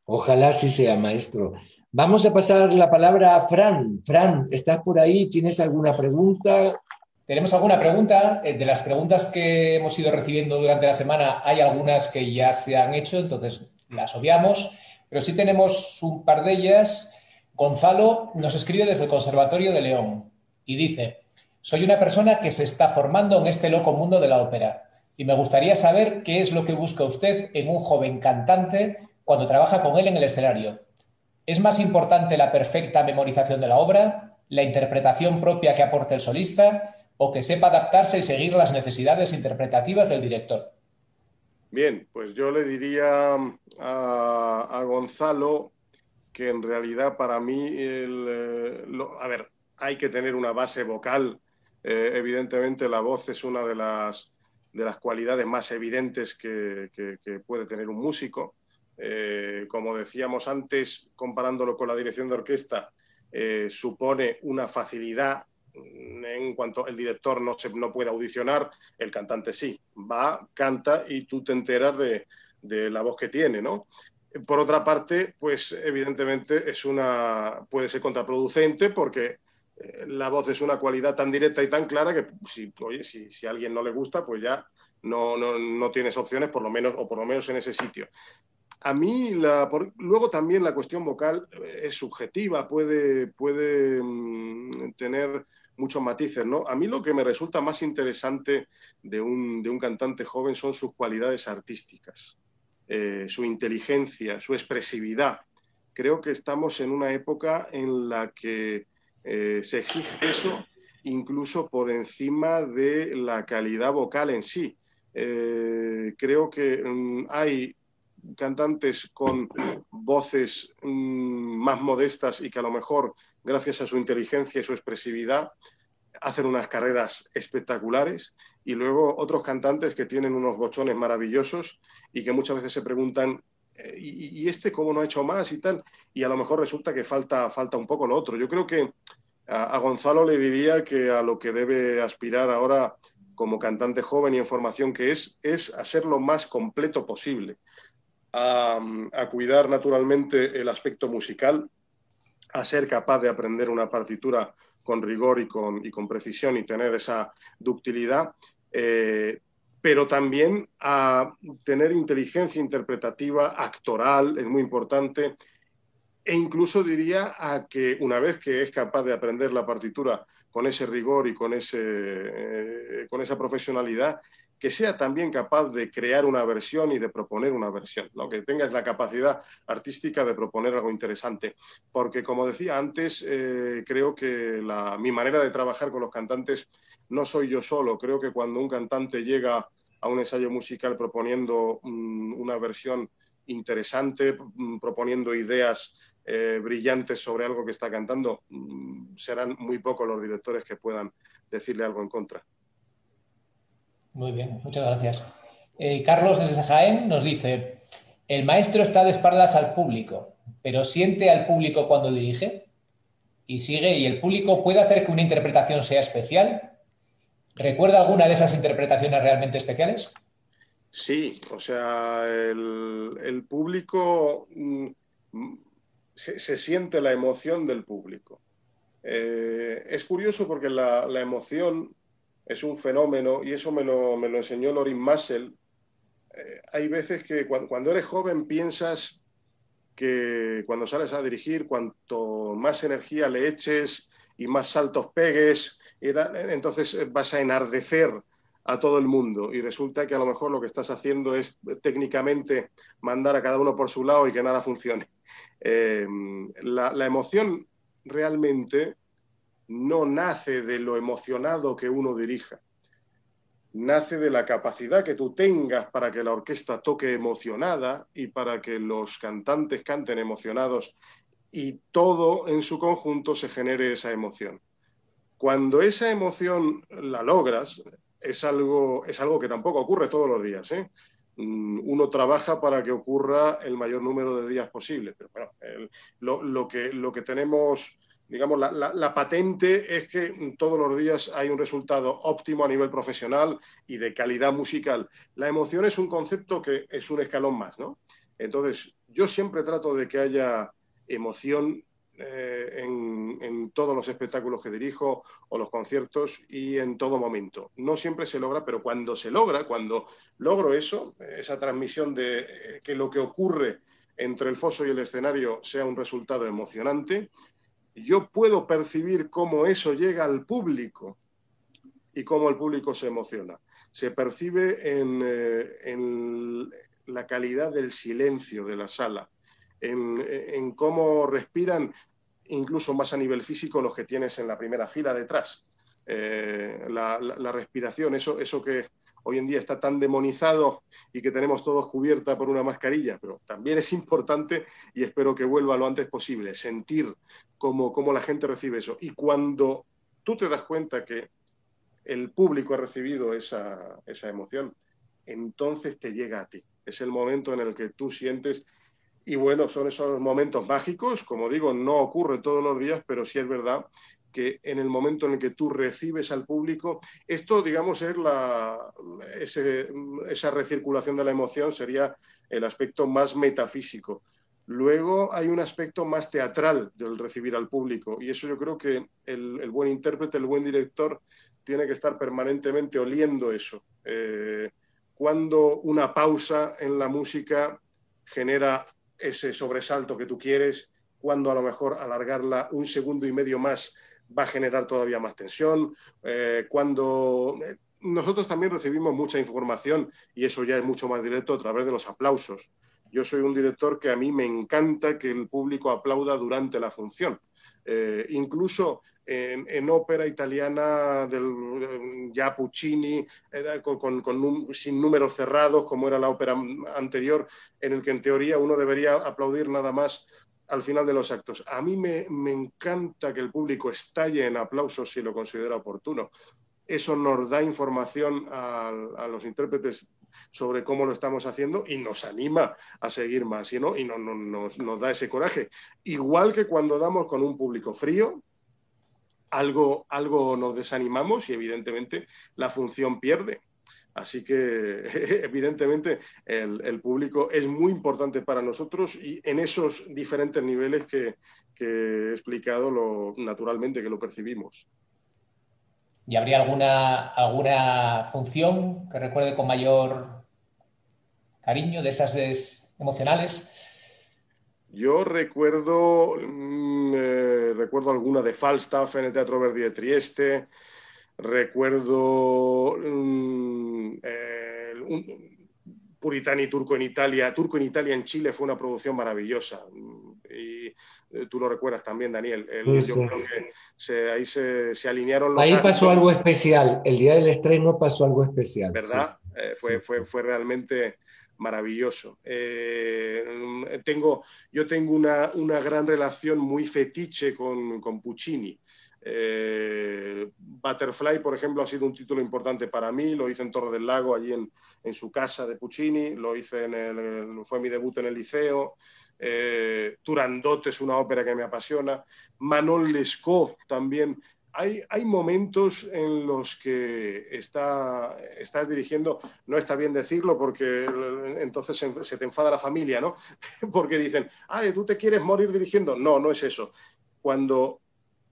[SPEAKER 2] Ojalá sí sea, maestro. Vamos a pasar la palabra a Fran. Fran, ¿estás por ahí? ¿Tienes alguna pregunta?
[SPEAKER 1] Tenemos alguna pregunta. Eh, de las preguntas que hemos ido recibiendo durante la semana, hay algunas que ya se han hecho, entonces las obviamos, pero sí tenemos un par de ellas. Gonzalo nos escribe desde el Conservatorio de León y dice, soy una persona que se está formando en este loco mundo de la ópera y me gustaría saber qué es lo que busca usted en un joven cantante cuando trabaja con él en el escenario. ¿Es más importante la perfecta memorización de la obra, la interpretación propia que aporte el solista o que sepa adaptarse y seguir las necesidades interpretativas del director?
[SPEAKER 3] Bien, pues yo le diría a, Gonzalo que en realidad para mí, eh, a ver, hay que tener una base vocal. Eh, evidentemente la voz es una de las, de las cualidades más evidentes que puede tener un músico. Eh, como decíamos antes, comparándolo con la dirección de orquesta, eh, supone una facilidad en cuanto el director no, se, puede audicionar, el cantante sí, va, canta y tú te enteras de, la voz que tiene, ¿no? Por otra parte, pues evidentemente es una, puede ser contraproducente porque eh, la voz es una cualidad tan directa y tan clara que si, a alguien no le gusta, pues ya no, no, tienes opciones, por lo menos, o por lo menos en ese sitio a mí, luego también la cuestión vocal es subjetiva, puede, puede mm, tener muchos matices, ¿no? A mí lo que me resulta más interesante de un, cantante joven son sus cualidades artísticas, eh, su inteligencia, su expresividad. Creo que estamos en una época en la que eh, se exige eso incluso por encima de la calidad vocal en sí. Eh, creo que mm, hay cantantes con voces mm, más modestas y que a lo mejor, gracias a su inteligencia y su expresividad, hacen unas carreras espectaculares y luego otros cantantes que tienen unos bochones maravillosos y que muchas veces se preguntan eh, ¿y, este cómo no ha hecho más y tal? Y a lo mejor resulta que falta, falta un poco lo otro. Yo creo que a, Gonzalo le diría que a lo que debe aspirar ahora como cantante joven y en formación que es, es a ser lo más completo posible a, cuidar naturalmente el aspecto musical, a ser capaz de aprender una partitura con rigor y con, y con precisión y tener esa ductilidad, eh, pero también a tener inteligencia interpretativa, actoral, es muy importante, e incluso diría a que una vez que es capaz de aprender la partitura con ese rigor y con, ese, eh, con esa profesionalidad, que sea también capaz de crear una versión y de proponer una versión, ¿no? que tengas la capacidad artística de proponer algo interesante. Porque, como decía antes, eh, creo que mi manera de trabajar con los cantantes no soy yo solo. Creo que cuando un cantante llega a un ensayo musical proponiendo mm, una versión interesante, mm, proponiendo ideas eh, brillantes sobre algo que está cantando, mm, serán muy pocos los directores que puedan decirle algo en contra.
[SPEAKER 1] Muy bien, muchas gracias. Eh, Carlos desde Jaén nos dice, el maestro está de espaldas al público, pero siente al público cuando dirige. Y sigue, ¿y el público puede hacer que una interpretación sea especial? ¿Recuerda alguna de esas interpretaciones realmente especiales?
[SPEAKER 3] Sí, o sea, el, público mm, se, siente la emoción del público. Eh, es curioso porque la, la emoción es un fenómeno y eso me lo, me lo enseñó Lorin Massel. Eh, hay veces que cuando, eres joven piensas que cuando sales a dirigir, cuanto más energía le eches y más saltos pegues, entonces vas a enardecer a todo el mundo y resulta que a lo mejor lo que estás haciendo es técnicamente mandar a cada uno por su lado y que nada funcione. Eh, la emoción realmente no nace de lo emocionado que uno dirija, nace de la capacidad que tú tengas para que la orquesta toque emocionada y para que los cantantes canten emocionados y todo en su conjunto se genere esa emoción. Cuando esa emoción la logras, es algo, es algo que tampoco ocurre todos los días. ¿eh? Mm, uno trabaja para que ocurra el mayor número de días posible. Pero bueno, lo, que, lo que tenemos digamos, la, patente es que todos los días hay un resultado óptimo a nivel profesional y de calidad musical. La emoción es un concepto que es un escalón más, ¿no? Entonces, yo siempre trato de que haya emoción eh, en, en, todos los espectáculos que dirijo o los conciertos y en todo momento. No siempre se logra, pero cuando se logra, cuando logro eso, esa transmisión de eh, que lo que ocurre entre el foso y el escenario sea un resultado emocionante, yo puedo percibir cómo eso llega al público y cómo el público se emociona. Se percibe en, eh, la calidad del silencio de la sala, en, cómo respiran incluso más a nivel físico los que tienes en la primera fila detrás. Eh, la, respiración, eso, eso que hoy en día está tan demonizado y que tenemos todos cubierta por una mascarilla, pero también es importante y espero que vuelva lo antes posible, sentir cómo, cómo la gente recibe eso. Y cuando tú te das cuenta que el público ha recibido esa, esa emoción, entonces te llega a ti. Es el momento en el que tú sientes y bueno, son esos momentos mágicos, como digo, no ocurre todos los días, pero sí es verdad que en el momento en el que tú recibes al público, esto, digamos, es la, esa recirculación de la emoción sería el aspecto más metafísico. Luego hay un aspecto más teatral del recibir al público y eso yo creo que el, buen intérprete, el buen director, tiene que estar permanentemente oliendo eso. Eh, cuando una pausa en la música genera ese sobresalto que tú quieres, cuando a lo mejor alargarla un segundo y medio más va a generar todavía más tensión. Eh, cuando eh, nosotros también recibimos mucha información y eso ya es mucho más directo a través de los aplausos. Yo soy un director que a mí me encanta que el público aplauda durante la función. Eh, incluso en, ópera italiana del ya Puccini, con, sin números cerrados, como era la ópera anterior, en el que en teoría uno debería aplaudir nada más al final de los actos. A mí me, encanta que el público estalle en aplausos si lo considera oportuno. Eso nos da información a, los intérpretes sobre cómo lo estamos haciendo y nos anima a seguir más y, ¿no? y nos, nos, da ese coraje. Igual que cuando damos con un público frío, algo, algo nos desanimamos y evidentemente la función pierde. Así que, evidentemente, el, público es muy importante para nosotros y en esos diferentes niveles que, he explicado, lo, naturalmente que lo percibimos.
[SPEAKER 1] ¿Y habría alguna, alguna función que recuerde con mayor cariño de esas emocionales?
[SPEAKER 3] Yo recuerdo, mm, eh, recuerdo alguna de Falstaff en el Teatro Verdi de Trieste, recuerdo um, Puritani Turco en Italia. Turco en Italia en Chile fue una producción maravillosa. Y eh, tú lo recuerdas también, Daniel. yo creo que ahí se, alinearon
[SPEAKER 2] los. Ahí pasó algo especial. El día del estreno pasó algo especial.
[SPEAKER 3] ¿Verdad? Eh, fue, fue, fue realmente maravilloso. tengo, yo tengo una, una, gran relación muy fetiche con, con Puccini. Eh, Butterfly, por ejemplo, ha sido un título importante para mí. Lo hice en Torre del Lago, allí en, su casa de Puccini. Lo hice en el, fue mi debut en el liceo. Eh, Turandot es una ópera que me apasiona. Manon Lescaut también. Hay, hay, momentos en los que está, estás dirigiendo, no está bien decirlo porque entonces se, se te enfada la familia, ¿no? porque dicen, ay, tú te quieres morir dirigiendo. No, no es eso. Cuando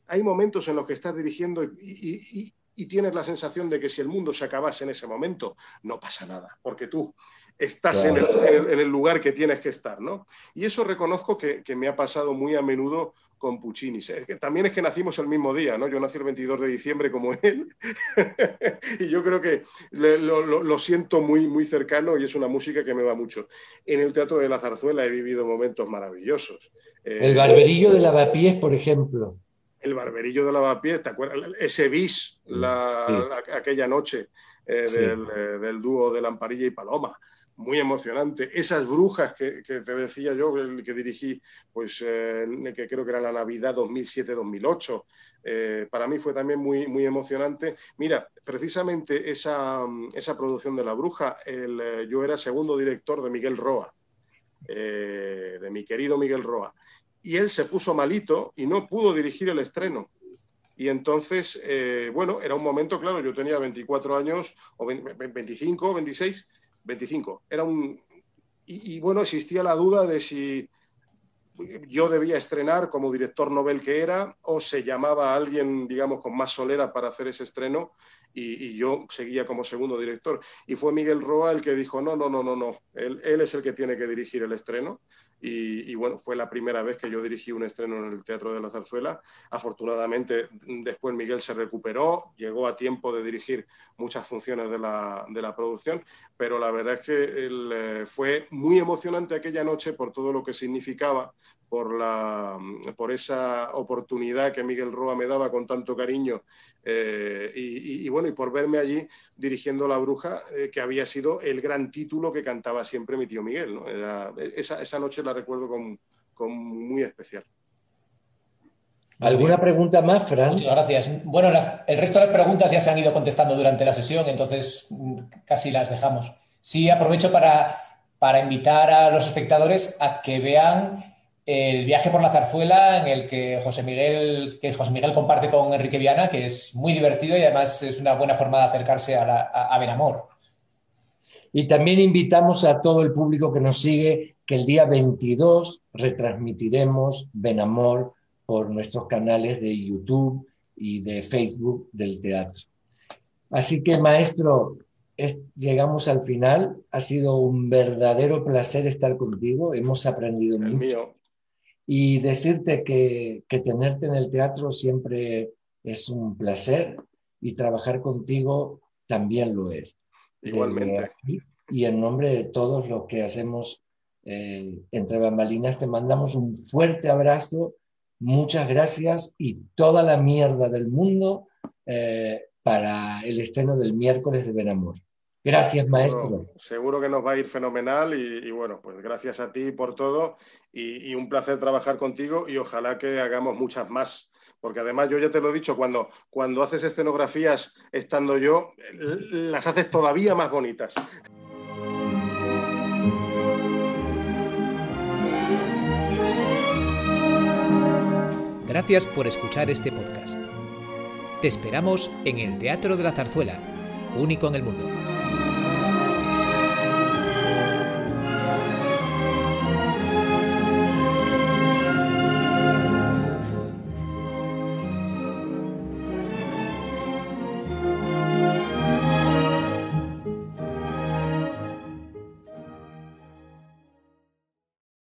[SPEAKER 3] hay momentos en los que estás dirigiendo y, tienes la sensación de que si el mundo se acabase en ese momento, no pasa nada, porque tú estás en, el, lugar que tienes que estar, ¿no? Y eso reconozco que, me ha pasado muy a menudo con Puccini. también es que nacimos el mismo día, ¿no? Yo nací el 22 de diciembre como él y yo creo que lo, siento muy, muy cercano y es una música que me va mucho. En el Teatro de la Zarzuela he vivido momentos maravillosos.
[SPEAKER 2] el Barberillo de Lavapiés, por ejemplo
[SPEAKER 3] el barberillo de lavapiés, ¿te acuerdas? Ese bis, aquella noche eh, eh, del, dúo de Lamparilla y Paloma. Muy emocionante. Esas brujas que, te decía yo, que dirigí, pues eh, que creo que era la Navidad 2007-2008, para mí fue también muy, muy emocionante. Mira, precisamente esa, esa producción de La Bruja, yo era segundo director de Miguel Roa, de mi querido Miguel Roa y él se puso malito y no pudo dirigir el estreno. Y entonces, eh, bueno, era un momento, claro, yo tenía 24 años, o 25, 26, 25. Era un. Y, bueno, existía la duda de si yo debía estrenar como director novel que era, o se llamaba a alguien, digamos, con más solera para hacer ese estreno, y, yo seguía como segundo director. Y fue Miguel Roa el que dijo: no, no, no, no, no, él es el que tiene que dirigir el estreno. Y, bueno, fue la primera vez que yo dirigí un estreno en el Teatro de la Zarzuela. Afortunadamente, después Miguel se recuperó, llegó a tiempo de dirigir muchas funciones de la, de la producción, pero la verdad es que eh, fue muy emocionante aquella noche por todo lo que significaba, por, la, por esa oportunidad que Miguel Roa me daba con tanto cariño eh, y, bueno, y por verme allí dirigiendo La Bruja, eh, que había sido el gran título que cantaba siempre mi tío Miguel. esa, esa, noche la recuerdo con, con muy especial.
[SPEAKER 2] ¿Alguna pregunta más, Fran?
[SPEAKER 1] Muchas gracias. Bueno, el resto de las preguntas ya se han ido contestando durante la sesión, entonces mm, casi las dejamos. Sí, aprovecho para, para invitar a los espectadores a que vean el viaje por la zarzuela en el que José Miguel, que José Miguel comparte con Enrique Viana, que es muy divertido y además es una buena forma de acercarse a, a, Benamor.
[SPEAKER 2] Y también invitamos a todo el público que nos sigue que el día 22 retransmitiremos Benamor por nuestros canales de YouTube y de Facebook del teatro. Así que, maestro, llegamos al final. Ha sido un verdadero placer estar contigo. Hemos aprendido mucho y decirte que, tenerte en el teatro siempre es un placer y trabajar contigo también lo es.
[SPEAKER 3] Igualmente.
[SPEAKER 2] Y en nombre de todos los que hacemos eh, entre bambalinas, te mandamos un fuerte abrazo, muchas gracias y toda la mierda del mundo eh, para el estreno del miércoles de Benamor. Gracias, maestro.
[SPEAKER 3] Seguro, que nos va a ir fenomenal y, bueno, pues gracias a ti por todo y, un placer trabajar contigo y ojalá que hagamos muchas más. Porque además yo ya te lo he dicho, cuando, cuando haces escenografías estando yo, las haces todavía más bonitas.
[SPEAKER 4] Gracias por escuchar este podcast. Te esperamos en el Teatro de la Zarzuela, único en el mundo.